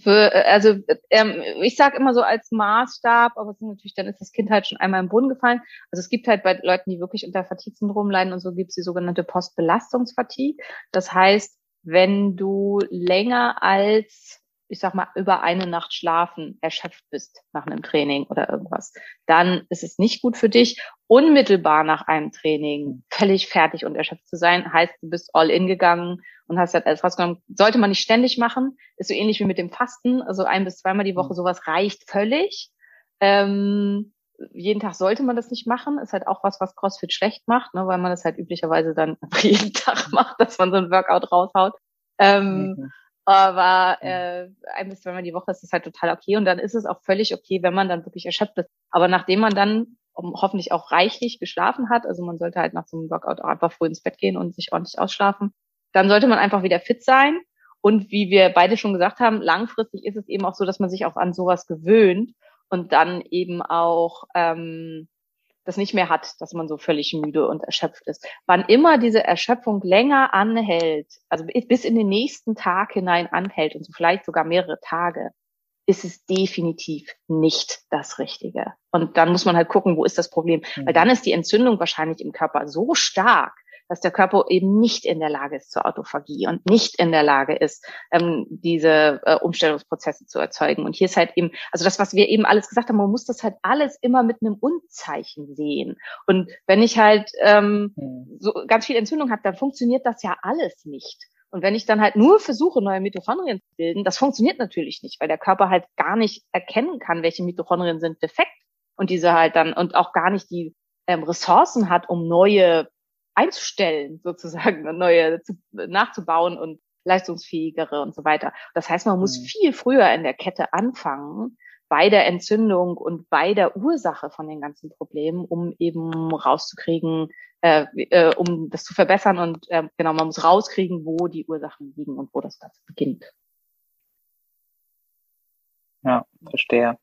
für, also ähm, ich sage immer so als Maßstab, aber es ist natürlich, dann ist das Kind halt schon einmal im Boden gefallen. Also es gibt halt bei Leuten, die wirklich unter Fatigue-Syndrom leiden und so, gibt es die sogenannte Postbelastungsfatigue. Das heißt, wenn du länger als ich sag mal, über eine Nacht schlafen erschöpft bist nach einem Training oder irgendwas, dann ist es nicht gut für dich. Unmittelbar nach einem Training völlig fertig und erschöpft zu sein, heißt, du bist all in gegangen und hast halt alles rausgenommen. Sollte man nicht ständig machen, ist so ähnlich wie mit dem Fasten. Also ein bis zweimal die Woche, mhm. sowas reicht völlig. Ähm, jeden Tag sollte man das nicht machen. Ist halt auch was, was CrossFit schlecht macht, ne, weil man das halt üblicherweise dann jeden Tag macht, dass man so ein Workout raushaut. Ähm, mhm. Aber äh, ein bis zweimal die Woche ist es halt total okay. Und dann ist es auch völlig okay, wenn man dann wirklich erschöpft ist. Aber nachdem man dann um, hoffentlich auch reichlich geschlafen hat, also man sollte halt nach so einem Workout auch einfach früh ins Bett gehen und sich ordentlich ausschlafen, dann sollte man einfach wieder fit sein. Und wie wir beide schon gesagt haben, langfristig ist es eben auch so, dass man sich auch an sowas gewöhnt und dann eben auch ähm, das nicht mehr hat, dass man so völlig müde und erschöpft ist. Wann immer diese Erschöpfung länger anhält, also bis in den nächsten Tag hinein anhält und so vielleicht sogar mehrere Tage, ist es definitiv nicht das Richtige. Und dann muss man halt gucken, wo ist das Problem? Mhm. Weil dann ist die Entzündung wahrscheinlich im Körper so stark, dass der Körper eben nicht in der Lage ist zur Autophagie und nicht in der Lage ist, ähm, diese äh, Umstellungsprozesse zu erzeugen. Und hier ist halt eben, also das, was wir eben alles gesagt haben, man muss das halt alles immer mit einem Unzeichen sehen. Und wenn ich halt ähm, hm. so ganz viel Entzündung habe, dann funktioniert das ja alles nicht. Und wenn ich dann halt nur versuche, neue Mitochondrien zu bilden, das funktioniert natürlich nicht, weil der Körper halt gar nicht erkennen kann, welche Mitochondrien sind defekt und diese halt dann und auch gar nicht die ähm, Ressourcen hat, um neue einzustellen, sozusagen, neue zu, nachzubauen und leistungsfähigere und so weiter. Das heißt, man muss mhm. viel früher in der Kette anfangen, bei der Entzündung und bei der Ursache von den ganzen Problemen, um eben rauszukriegen, äh, äh, um das zu verbessern und äh, genau, man muss rauskriegen, wo die Ursachen liegen und wo das Ganze beginnt. Ja, verstehe.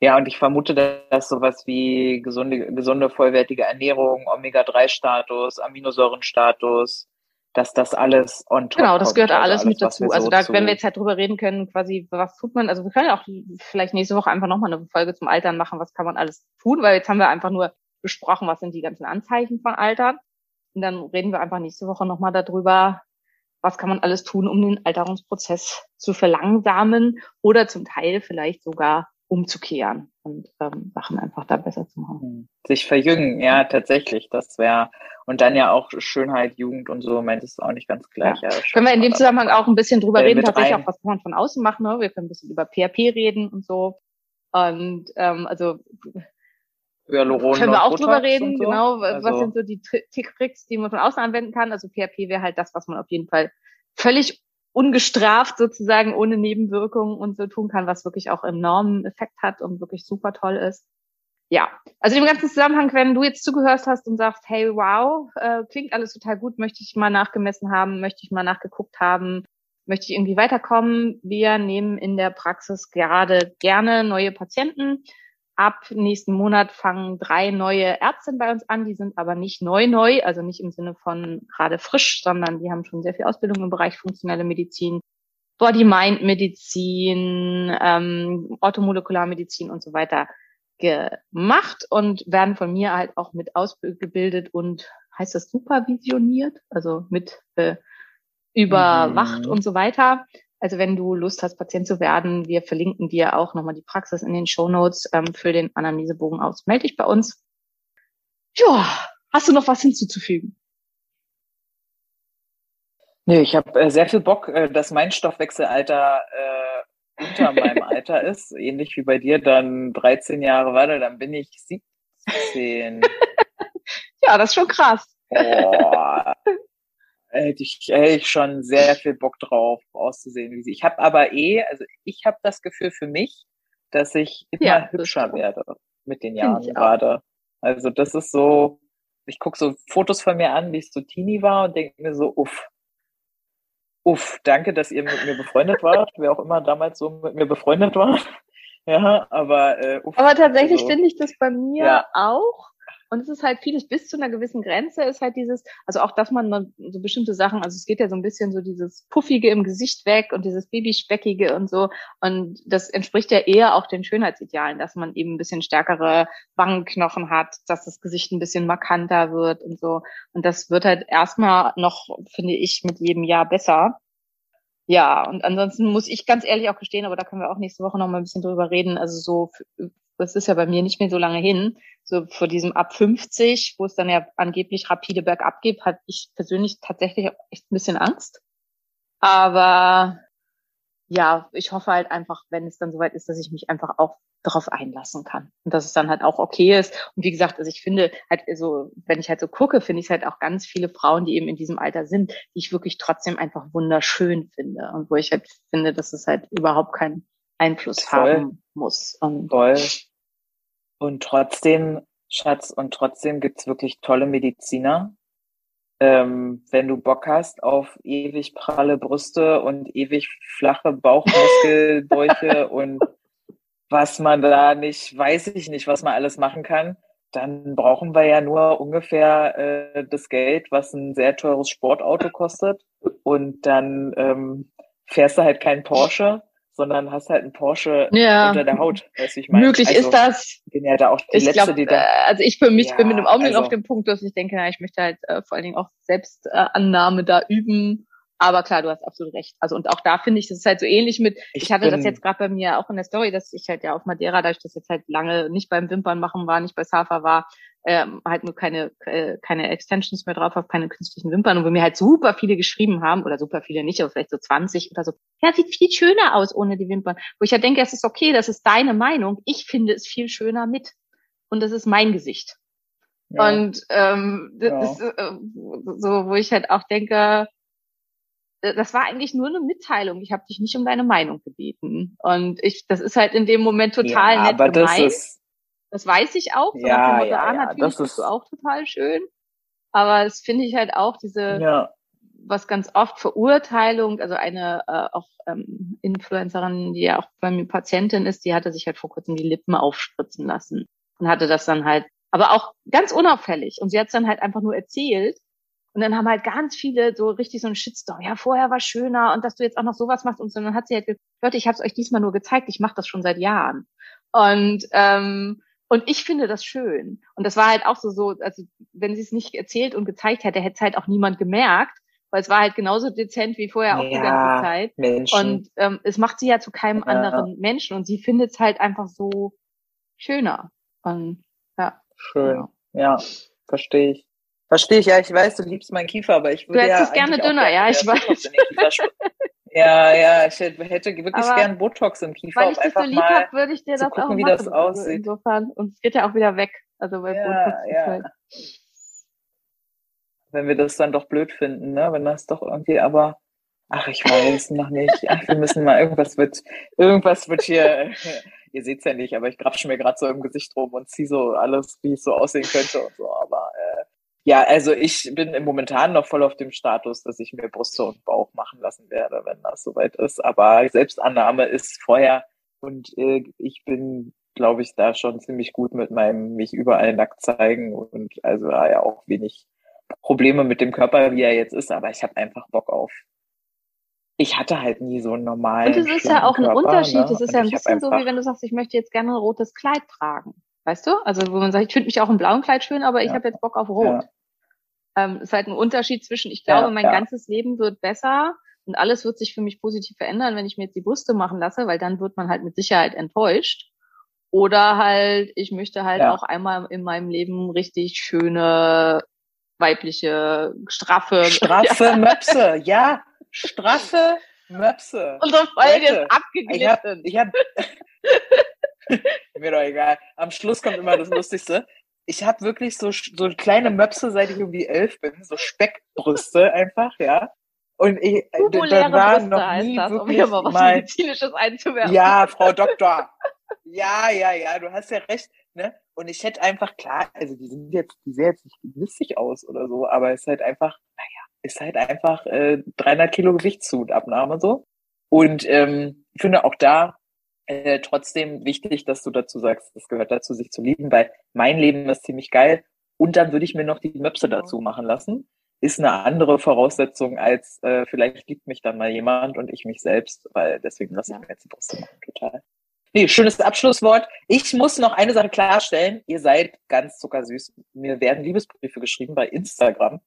Ja, und ich vermute, dass sowas wie gesunde, gesunde vollwertige Ernährung, Omega-3-Status, Aminosäurenstatus, dass das alles on top Genau, das gehört also alles, alles mit dazu. Also da, wenn wir jetzt halt drüber reden können, quasi, was tut man, also wir können ja auch vielleicht nächste Woche einfach nochmal eine Folge zum Altern machen, was kann man alles tun, weil jetzt haben wir einfach nur besprochen, was sind die ganzen Anzeichen von Altern. Und dann reden wir einfach nächste Woche nochmal darüber, was kann man alles tun, um den Alterungsprozess zu verlangsamen oder zum Teil vielleicht sogar umzukehren und ähm, Sachen einfach da besser zu machen. Hm. Sich verjüngen, ja, tatsächlich. Das wäre, und dann ja auch Schönheit, Jugend und so, meint es auch nicht ganz gleich. Ja. Ja, können wir in dem Zusammenhang auch ein bisschen drüber reden, tatsächlich rein. auch, was kann man von außen machen, ne? Wir können ein bisschen über PHP reden und so. Und ähm, also Hyaluron können wir auch drüber reden, so. genau. Also, was sind so die Tricks, die man von außen anwenden kann? Also PHP wäre halt das, was man auf jeden Fall völlig ungestraft sozusagen ohne Nebenwirkungen und so tun kann, was wirklich auch enormen Effekt hat und wirklich super toll ist. Ja, also im ganzen Zusammenhang, wenn du jetzt zugehört hast und sagst, hey, wow, äh, klingt alles total gut, möchte ich mal nachgemessen haben, möchte ich mal nachgeguckt haben, möchte ich irgendwie weiterkommen. Wir nehmen in der Praxis gerade gerne neue Patienten ab nächsten Monat fangen drei neue Ärztinnen bei uns an. Die sind aber nicht neu neu, also nicht im Sinne von gerade frisch, sondern die haben schon sehr viel Ausbildung im Bereich funktionelle Medizin, Body-Mind-Medizin, ähm, Orthomolekularmedizin und so weiter gemacht und werden von mir halt auch mit ausgebildet und heißt das supervisioniert, also mit äh, überwacht mhm. und so weiter. Also wenn du Lust hast, Patient zu werden, wir verlinken dir auch nochmal die Praxis in den Show Notes ähm, für den Anamnesebogen aus. Melde dich bei uns. Ja, hast du noch was hinzuzufügen? Nee, ich habe äh, sehr viel Bock, äh, dass mein Stoffwechselalter äh, unter meinem Alter ist, ähnlich wie bei dir, dann 13 Jahre warte, dann bin ich 17. ja, das ist schon krass. Boah, hätte ich, hätte ich schon sehr viel Bock drauf, auszusehen wie sie. Ich habe aber eh, also ich habe das Gefühl für mich, dass ich immer ja, hübscher werde mit den Jahren gerade. Also das ist so, ich gucke so Fotos von mir an, wie ich so Teenie war und denke mir so, uff, uff, danke, dass ihr mit mir befreundet wart, wer auch immer damals so mit mir befreundet war. Ja, aber äh, uff, Aber tatsächlich also, finde ich das bei mir ja. auch. Und es ist halt vieles bis zu einer gewissen Grenze ist halt dieses, also auch, dass man so bestimmte Sachen, also es geht ja so ein bisschen so dieses Puffige im Gesicht weg und dieses Babyspeckige und so. Und das entspricht ja eher auch den Schönheitsidealen, dass man eben ein bisschen stärkere Wangenknochen hat, dass das Gesicht ein bisschen markanter wird und so. Und das wird halt erstmal noch, finde ich, mit jedem Jahr besser. Ja, und ansonsten muss ich ganz ehrlich auch gestehen, aber da können wir auch nächste Woche noch mal ein bisschen drüber reden. Also so das ist ja bei mir nicht mehr so lange hin, so vor diesem ab 50, wo es dann ja angeblich rapide bergab geht, hatte ich persönlich tatsächlich echt ein bisschen Angst. Aber ja, ich hoffe halt einfach, wenn es dann soweit ist, dass ich mich einfach auch darauf einlassen kann und dass es dann halt auch okay ist. Und wie gesagt, also ich finde halt so, wenn ich halt so gucke, finde ich halt auch ganz viele Frauen, die eben in diesem Alter sind, die ich wirklich trotzdem einfach wunderschön finde und wo ich halt finde, dass es halt überhaupt keinen Einfluss Voll. haben muss. Und Voll. Und trotzdem, Schatz, und trotzdem gibt's wirklich tolle Mediziner. Ähm, wenn du Bock hast auf ewig pralle Brüste und ewig flache Bauchmuskelbäuche und was man da nicht, weiß ich nicht, was man alles machen kann, dann brauchen wir ja nur ungefähr äh, das Geld, was ein sehr teures Sportauto kostet. Und dann ähm, fährst du halt kein Porsche, sondern hast halt einen Porsche ja. unter der Haut. Weißt ich meine? Möglich also, ist das. Bin ja da auch die ich letzte, glaub, die da. Äh, also ich für mich ja, bin mit dem Augenblick also, auf dem Punkt, dass ich denke, na, ich möchte halt äh, vor allen Dingen auch Selbstannahme äh, da üben. Aber klar, du hast absolut recht. Also und auch da finde ich, das ist halt so ähnlich mit, ich, ich hatte das jetzt gerade bei mir auch in der Story, dass ich halt ja auf Madeira, da ich das jetzt halt lange nicht beim Wimpern machen war, nicht bei Safa war, ähm, halt nur keine, äh, keine Extensions mehr drauf habe, keine künstlichen Wimpern und wo mir halt super viele geschrieben haben, oder super viele nicht, aber vielleicht so 20 oder so, ja, sieht viel schöner aus ohne die Wimpern. Wo ich ja halt denke, es ist okay, das ist deine Meinung. Ich finde es viel schöner mit. Und das ist mein Gesicht. Ja. Und ähm, das ja. äh, so, wo ich halt auch denke, äh, das war eigentlich nur eine Mitteilung. Ich habe dich nicht um deine Meinung gebeten. Und ich, das ist halt in dem Moment total ja, nett aber gemeint. Das, ist, das weiß ich auch. So ja, Motto, ja, ah, ja, natürlich das ist du auch total schön. Aber es finde ich halt auch diese, ja. was ganz oft Verurteilung, also eine äh, auch ähm, Influencerin, die ja auch bei mir Patientin ist, die hatte sich halt vor kurzem die Lippen aufspritzen lassen und hatte das dann halt, aber auch ganz unauffällig. Und sie hat es dann halt einfach nur erzählt. Und dann haben halt ganz viele so richtig so ein Shitstorm. Ja, vorher war schöner und dass du jetzt auch noch sowas machst und so. Und dann hat sie halt gesagt, Leute, ich habe es euch diesmal nur gezeigt, ich mache das schon seit Jahren. Und ähm, und ich finde das schön. Und das war halt auch so, so also wenn sie es nicht erzählt und gezeigt hätte, hätte es halt auch niemand gemerkt, weil es war halt genauso dezent wie vorher auch ja, die ganze Zeit. Menschen. Und ähm, es macht sie ja zu keinem ja. anderen Menschen und sie findet es halt einfach so schöner. Und ja. Schön. Ja, ja verstehe ich. Verstehe ich, ja, ich weiß, du liebst meinen Kiefer, aber ich würde du ja. es gerne dünner, ja, ich weiß. Ja, ja, ich hätte, wirklich aber gern Botox im Kiefer. Weil ich dich so lieb habe, würde ich dir das gucken, auch wie machen. das aussieht. Insofern. Und es geht ja auch wieder weg. Also bei ja, Botox ja. halt. Wenn wir das dann doch blöd finden, ne? Wenn das doch irgendwie, aber ach, ich weiß noch nicht. Ach, wir müssen mal, irgendwas wird, irgendwas wird hier, ihr seht's ja nicht, aber ich grapsche mir gerade so im Gesicht rum und ziehe so alles, wie es so aussehen könnte und so, aber ja, also ich bin im momentan noch voll auf dem Status, dass ich mir Brüste und Bauch machen lassen werde, wenn das soweit ist. Aber Selbstannahme ist vorher und äh, ich bin glaube ich, da schon ziemlich gut mit meinem mich überall nackt zeigen und also ja auch wenig Probleme mit dem Körper, wie er jetzt ist, aber ich habe einfach Bock auf. Ich hatte halt nie so einen normalen. Und es ist ja auch ein Körper, Unterschied. Ne? Es ist Und ja ein bisschen so, wie wenn du sagst, ich möchte jetzt gerne ein rotes Kleid tragen. Weißt du? Also, wo man sagt, ich finde mich auch im blauen Kleid schön, aber ich Ja. habe jetzt Bock auf Rot. Ja. Ähm, ist halt ein Unterschied zwischen, ich glaube, Ja, mein ja. ganzes Leben wird besser und alles wird sich für mich positiv verändern, wenn ich mir jetzt die Brüste machen lasse, weil dann wird man halt mit Sicherheit enttäuscht. Oder halt, ich möchte halt Ja. auch einmal in meinem Leben richtig schöne, weibliche, straffe, Straffe Möpse, ja, straffe Möpse. Unsere Folge ist abgeglitten. Ich hab, mir doch egal. Am Schluss kommt immer das Lustigste. Ich habe wirklich so, so kleine Möpse, seit ich irgendwie elf bin, so Speckbrüste einfach, ja. Und ich, äh, da war noch nie das, um wirklich hier mal was Medizinisches einzuwerfen. ja, Frau Doktor. Ja, ja, ja, du hast ja recht, ne? Und ich hätte einfach klar, also die sind jetzt, die sehen jetzt nicht lustig aus oder so, aber es ist halt einfach, naja, ist halt einfach äh, 300 Kilo Gewichtszunabnahme so. Und ähm, ich finde auch da äh, trotzdem wichtig, dass du dazu sagst, es gehört dazu, sich zu lieben, weil mein Leben ist ziemlich geil. Und dann würde ich mir noch die Möpse dazu machen lassen. Ist eine andere Voraussetzung als äh, vielleicht liebt mich dann mal jemand und ich mich selbst, weil deswegen lasse ich mir jetzt die Brüste machen, total. Nee, schönes Abschlusswort. Ich muss noch eine Sache klarstellen. Ihr seid ganz zuckersüß. Mir werden Liebesbriefe geschrieben bei Instagram,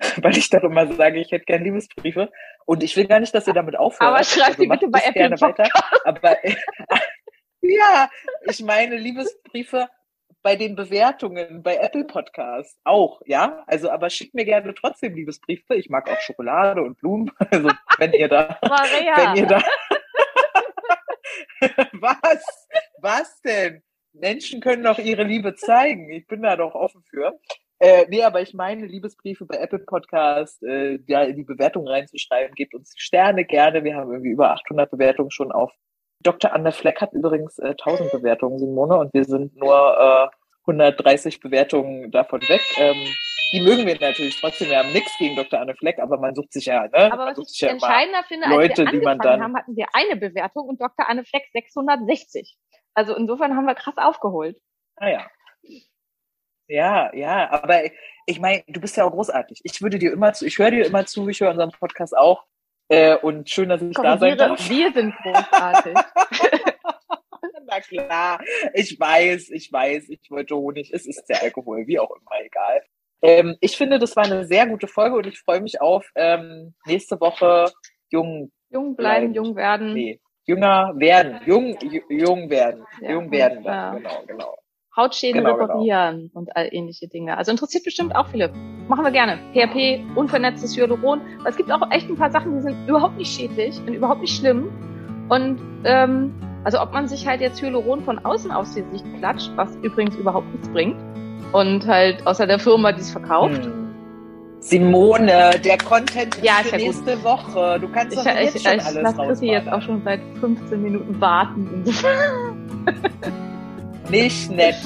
weil ich doch immer sage, ich hätte gern Liebesbriefe. Und ich will gar nicht, dass ihr damit aufhört. Aber schreibt Also die bitte bei Apple gerne weiter. Aber ja, ich meine Liebesbriefe bei den Bewertungen bei Apple Podcasts auch, ja. Also, aber schickt mir gerne trotzdem Liebesbriefe. Ich mag auch Schokolade und Blumen. Also, wenn ihr da Maria. wenn ihr da. Was? Was denn? Menschen können doch ihre Liebe zeigen. Ich bin da doch offen für. Äh, nee, aber ich meine, Liebesbriefe bei Apple Podcast, äh, ja, in die Bewertung reinzuschreiben, gebt uns die Sterne gerne. Wir haben irgendwie über 800 Bewertungen schon auf. Dr. Anne Fleck hat übrigens äh, 1000 Bewertungen, Simone, und wir sind nur äh, 130 Bewertungen davon weg. Ähm, die mögen wir natürlich trotzdem. Wir haben nichts gegen Dr. Anne Fleck, aber man sucht sich ja, ne? Aber man was ich ja entscheidender finde, als Leute, wir die man angefangen dann- haben, hatten wir eine Bewertung und Dr. Anne Fleck 660. Also insofern haben wir krass aufgeholt. Ah ja. Ja, aber ich meine, du bist ja auch großartig. Ich würde dir immer zu, ich höre dir immer zu, ich höre unseren Podcast auch. Äh, und schön, dass ich da sein Korrigiere, darf. wir sind großartig. Na klar, ich weiß, ich weiß, ich wollte Honig, es ist der Alkohol, wie auch immer, egal. Ähm, ich finde, das war eine sehr gute Folge und ich freue mich auf ähm, nächste Woche jung, jung bleiben, Bleiben. jung werden. nee, jünger werden, jung, ju- jung werden, Ja, jung werden ja. dann, genau, genau. Hautschäden Genau, genau. reparieren und all ähnliche Dinge. Also interessiert bestimmt auch viele. Machen wir gerne. PHP, unvernetztes Hyaluron. Aber es gibt auch echt ein paar Sachen, die sind überhaupt nicht schädlich und überhaupt nicht schlimm. Und ähm, also ob man sich halt jetzt Hyaluron von außen aufs Gesicht klatscht, was übrigens überhaupt nichts bringt. Und halt außer der Firma, die es verkauft. Hm. Simone, der Content ist Ja, für ja gut. nächste Woche. Du kannst Ich, doch ich, jetzt ich, schon ich alles lasse Chrissy jetzt auch schon seit 15 Minuten warten. Nicht nett.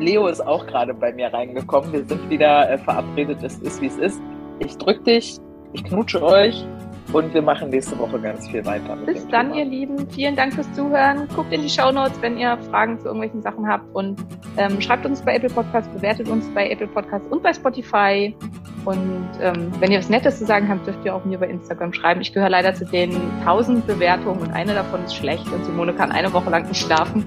Leo ist auch gerade bei mir reingekommen. Wir sind wieder äh, verabredet. Es ist, wie es ist. Ich drück dich, ich knutsche euch und wir machen nächste Woche ganz viel weiter. Bis dann, Thema. ihr Lieben. Vielen Dank fürs Zuhören. Guckt in die Shownotes, wenn ihr Fragen zu irgendwelchen Sachen habt. Und ähm, schreibt uns bei Apple Podcasts, bewertet uns bei Apple Podcasts und bei Spotify. Und ähm, wenn ihr was Nettes zu sagen habt, dürft ihr auch mir bei Instagram schreiben. Ich gehöre leider zu den 1000 Bewertungen und eine davon ist schlecht. Und Simone kann eine Woche lang nicht schlafen.